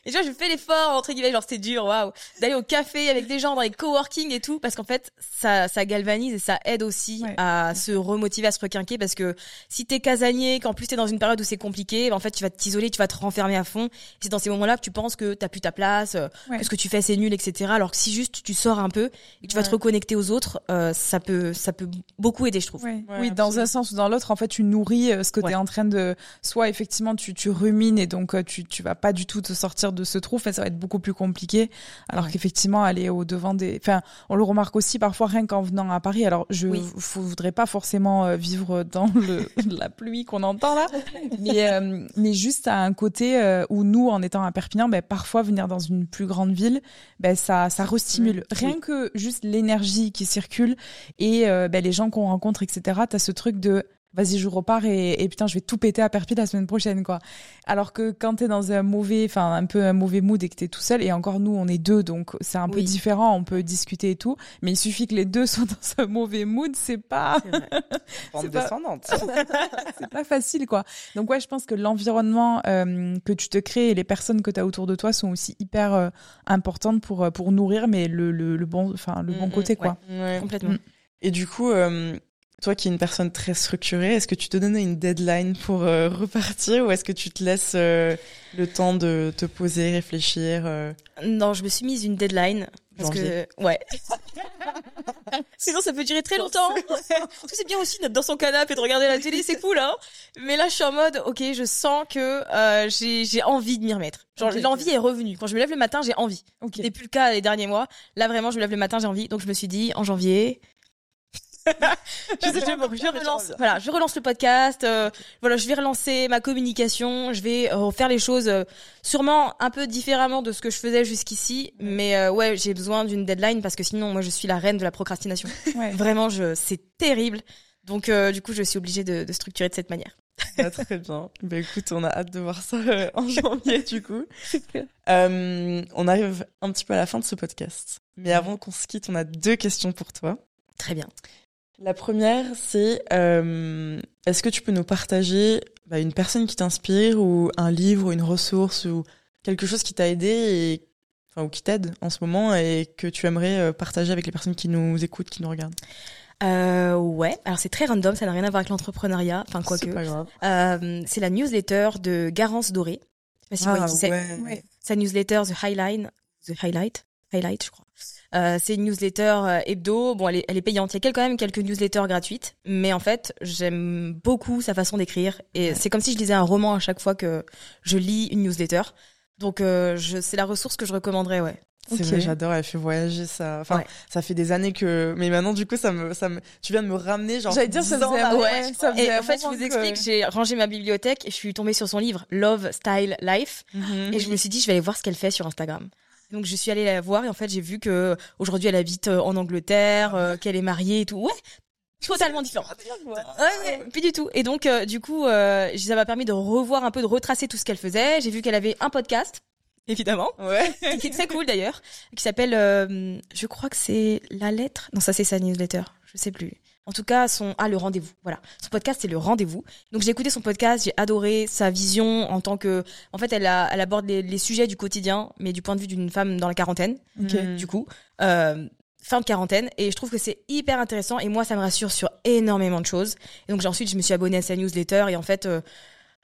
Et tu vois, je fais l'effort, entre guillemets, genre c'est dur, waouh, d'aller au café avec des gens dans les coworking et tout, parce qu'en fait, ça, ça galvanise et ça aide aussi Ouais. à se remotiver, à se requinquer, parce que si t'es casanier, qu'en plus t'es dans une période où c'est compliqué, ben, en fait, tu vas t'isoler, tu vas te renfermer à fond. C'est dans ces moments-là que tu penses que t'as plus ta place, euh, Ouais. que ce que tu fais c'est nul, etc. Alors que si juste tu sors un peu et que tu vas te reconnecter aux autres, euh, ça peut, ça peut beaucoup aider, je trouve. Ouais. Ouais, oui, dans un sens ou dans l'autre, en fait, tu nourris euh, ce que tu Ouais. es en train de. Soit effectivement, tu, tu rumines et donc euh, tu, tu vas pas du tout te sortir de ce trou. Enfin, ça va être beaucoup plus compliqué. Alors Ouais. qu'effectivement, aller au devant des. Enfin, on le remarque aussi parfois rien qu'en venant à Paris. Alors, je Oui. voudrais pas forcément euh, vivre dans le, la pluie qu'on entend là, mais, euh, mais juste à un côté euh, où nous, en étant à Perpignan, ben, parfois venir dans une plus grande ville, ben, ça, ça restimule. Rien que juste l'énergie qui circule et euh, ben, les gens qu'on rencontre, etc. T'as ce truc de vas-y, je repars et, et putain, je vais tout péter à Perpi la semaine prochaine, quoi. Alors que quand t'es dans un mauvais, enfin, un peu un mauvais mood et que t'es tout seul, et encore nous, on est deux, donc c'est un peu différent, on peut discuter et tout, mais il suffit que les deux soient dans un mauvais mood, c'est pas, C'est pas- descendante. c'est pas facile, quoi. Donc ouais, je pense que l'environnement euh, que tu te crées et les personnes que tu as autour de toi sont aussi hyper euh, importantes pour, euh, pour nourrir, mais le, le, le bon, enfin, le bon Mm, côté, quoi. Ouais. Complètement. Mm. Et du coup, euh, Toi qui es une personne très structurée, est-ce que tu te donnes une deadline pour euh, repartir ou est-ce que tu te laisses euh, le temps de te poser, réfléchir euh? Non, je me suis mise une deadline. Parce Janvier. que, ouais. Sinon, ça peut durer très longtemps. Parce que c'est bien aussi d'être dans son canapé et de regarder la télé, c'est cool, hein. Mais là, je suis en mode, ok, je sens que j'ai j'ai envie de m'y remettre. Genre, l'envie est revenue. Quand je me lève le matin, j'ai envie. Ok. C'était plus le cas les derniers mois. Là, vraiment, je me lève le matin, j'ai envie. Donc, je me suis dit, en janvier. Je, je- je relance, voilà, je relance le podcast. euh, voilà, je vais relancer ma communication. Je vais euh, faire les choses euh, sûrement un peu différemment de ce que je faisais jusqu'ici. Mais euh, ouais, j'ai besoin d'une deadline parce que sinon, moi, je suis la reine de la procrastination. Ouais. Vraiment, je, c'est terrible. Donc, du coup, je suis obligée de, de structurer de cette manière. Ah, Très bien. Bah écoute, on a hâte de voir ça en janvier du coup. On arrive un petit peu à la fin de ce podcast. Mais avant qu'on se quitte, on a deux questions pour toi. Très bien. La première, c'est euh, est-ce que tu peux nous partager bah, une personne qui t'inspire ou un livre ou une ressource ou quelque chose qui t'a aidé et enfin ou qui t'aide en ce moment et que tu aimerais euh, partager avec les personnes qui nous écoutent, qui nous regardent? Euh, ouais. Alors, c'est très random. Ça n'a rien à voir avec l'entrepreneuriat. Enfin, quoique. C'est pas grave. Euh, c'est la newsletter de Garance Doré. Je sais pas si vous c'est. ouais. Ouais. Sa newsletter The Highline, The Highlight, Highlight, je crois. Euh, c'est une newsletter euh, hebdo. Bon, elle est, elle est payante. Il y a quel- quand même quelques newsletters gratuites, mais en fait, j'aime beaucoup sa façon d'écrire. Et c'est comme si je lisais un roman à chaque fois que je lis une newsletter. Donc, euh, c'est la ressource que je recommanderais, ouais. C'est Ok. vrai, j'adore, elle fait voyager ça. Enfin, Ouais. ça fait des années que. Mais maintenant, du coup, ça me, ça me. Tu viens de me ramener, genre. J'allais dire, ça 10 ans faisait ouais, ça faisait Et en fait, je vous que- explique, j'ai rangé ma bibliothèque et je suis tombée sur son livre Love, Style, Life. Mhm. Et je me suis dit, je vais aller voir ce qu'elle fait sur Instagram. Donc je suis allée la voir et en fait j'ai vu que aujourd'hui elle habite euh, en Angleterre, euh, qu'elle est mariée et tout. Ouais, totalement différent. Ouais, ouais, plus du tout. Et donc euh, du coup, euh, ça m'a permis de revoir un peu, de retracer tout ce qu'elle faisait. J'ai vu qu'elle avait un podcast, évidemment, Ouais. qui est très cool d'ailleurs, qui s'appelle, euh, je crois que c'est la lettre. Non, ça c'est sa newsletter. Je sais plus. En tout cas, son ah le rendez-vous. Voilà, son podcast c'est le rendez-vous. Donc j'ai écouté son podcast, j'ai adoré sa vision en tant que, en fait, elle, a, elle aborde les, les sujets du quotidien, mais du point de vue d'une femme dans la quarantaine, Ok. Mhm. du coup, euh, fin de quarantaine. Et je trouve que c'est hyper intéressant. Et moi, ça me rassure sur énormément de choses. Et donc j'ai- ensuite, je me suis abonnée à sa newsletter et en fait. euh,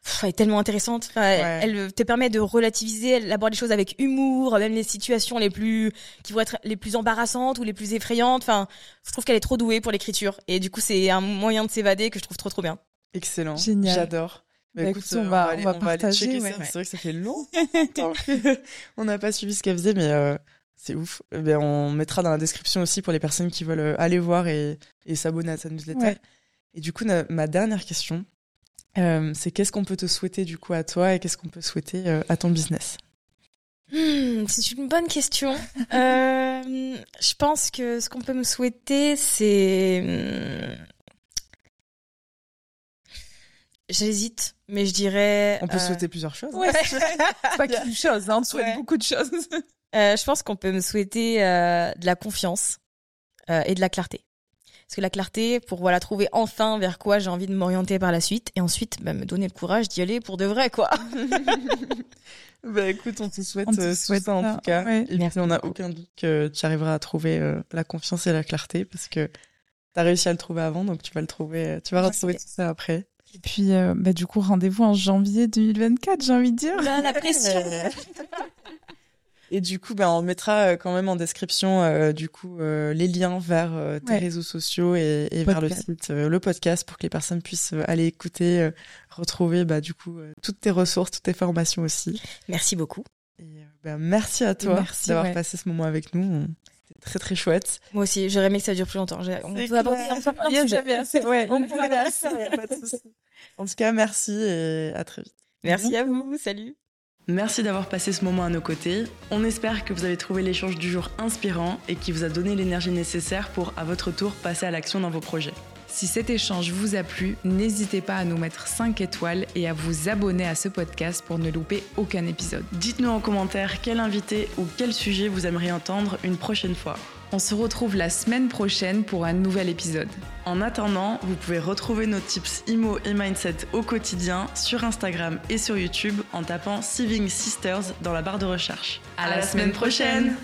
pff, elle est tellement intéressante. Enfin, elle- Ouais. Elle te permet de relativiser, elle aborde les choses avec humour, même les situations les plus qui vont être les plus embarrassantes ou les plus effrayantes. Enfin, je trouve qu'elle est trop douée pour l'écriture et du coup c'est un moyen de s'évader que je trouve trop trop bien. Excellent. Génial. J'adore. Bah, Bah, écoute, écoute, on euh, va- aller- on va aller partager, ouais. C'est vrai que ça fait longtemps qu'on n'a pas suivi ce qu'elle faisait, mais euh, c'est ouf. Eh ben, on mettra dans la description aussi pour les personnes qui veulent euh, aller voir et, et s'abonner à sa newsletter. Ouais. Et du coup, ma dernière question, euh, c'est qu'est-ce qu'on peut te souhaiter du coup à toi et qu'est-ce qu'on peut souhaiter euh, à ton business? Hmm, c'est une bonne question. Euh, je pense que ce qu'on peut me souhaiter, c'est. hmm, J'hésite, mais je dirais. On peut souhaiter plusieurs choses. hein. Ouais, c'est pas qu'une chose, hein, on te souhaite Ouais. beaucoup de choses. je pense qu'on peut me souhaiter de la confiance et de la clarté. Parce que la clarté, pour voilà trouver enfin vers quoi j'ai envie de m'orienter par la suite, et ensuite bah, me donner le courage d'y aller pour de vrai, quoi. Bah écoute, on te souhaite, On te euh, tout souhaite ça en tout cas. ouais. Et Merci puis on n'a aucun doute que tu arriveras à trouver euh, la confiance et la clarté parce que tu as réussi à le trouver avant, donc tu vas le trouver, euh, tu vas Ouais. retrouver tout ça après. Et puis, euh, bah, du coup, rendez-vous en janvier 2024, j'ai envie de dire. Là, la pression. Et du coup, ben, on mettra euh, quand même en description euh, du coup euh, les liens vers euh, tes Ouais. réseaux sociaux et, et vers le site, le podcast, pour que les personnes puissent aller écouter, retrouver bah, du coup toutes tes ressources, toutes tes formations aussi. Merci beaucoup. Et ben, merci à toi d'avoir ouais. passé ce moment avec nous. C'était très très chouette. Moi aussi, j'aurais aimé que ça dure plus longtemps. On peut aborder jamais assez. Ouais. On pourrait faire ça, y a pas de souci. En tout cas, merci et à très vite. Merci à vous. Salut. Merci d'avoir passé ce moment à nos côtés. On espère que vous avez trouvé l'échange du jour inspirant et qui vous a donné l'énergie nécessaire pour, à votre tour, passer à l'action dans vos projets. Si cet échange vous a plu, n'hésitez pas à nous mettre 5 étoiles et à vous abonner à ce podcast pour ne louper aucun épisode. Dites-nous en commentaire quel invité ou quel sujet vous aimeriez entendre une prochaine fois. On se retrouve la semaine prochaine pour un nouvel épisode. En attendant, vous pouvez retrouver nos tips IMO et Mindset au quotidien sur Instagram et sur YouTube en tapant Saving Sisters dans la barre de recherche. À, la, semaine prochaine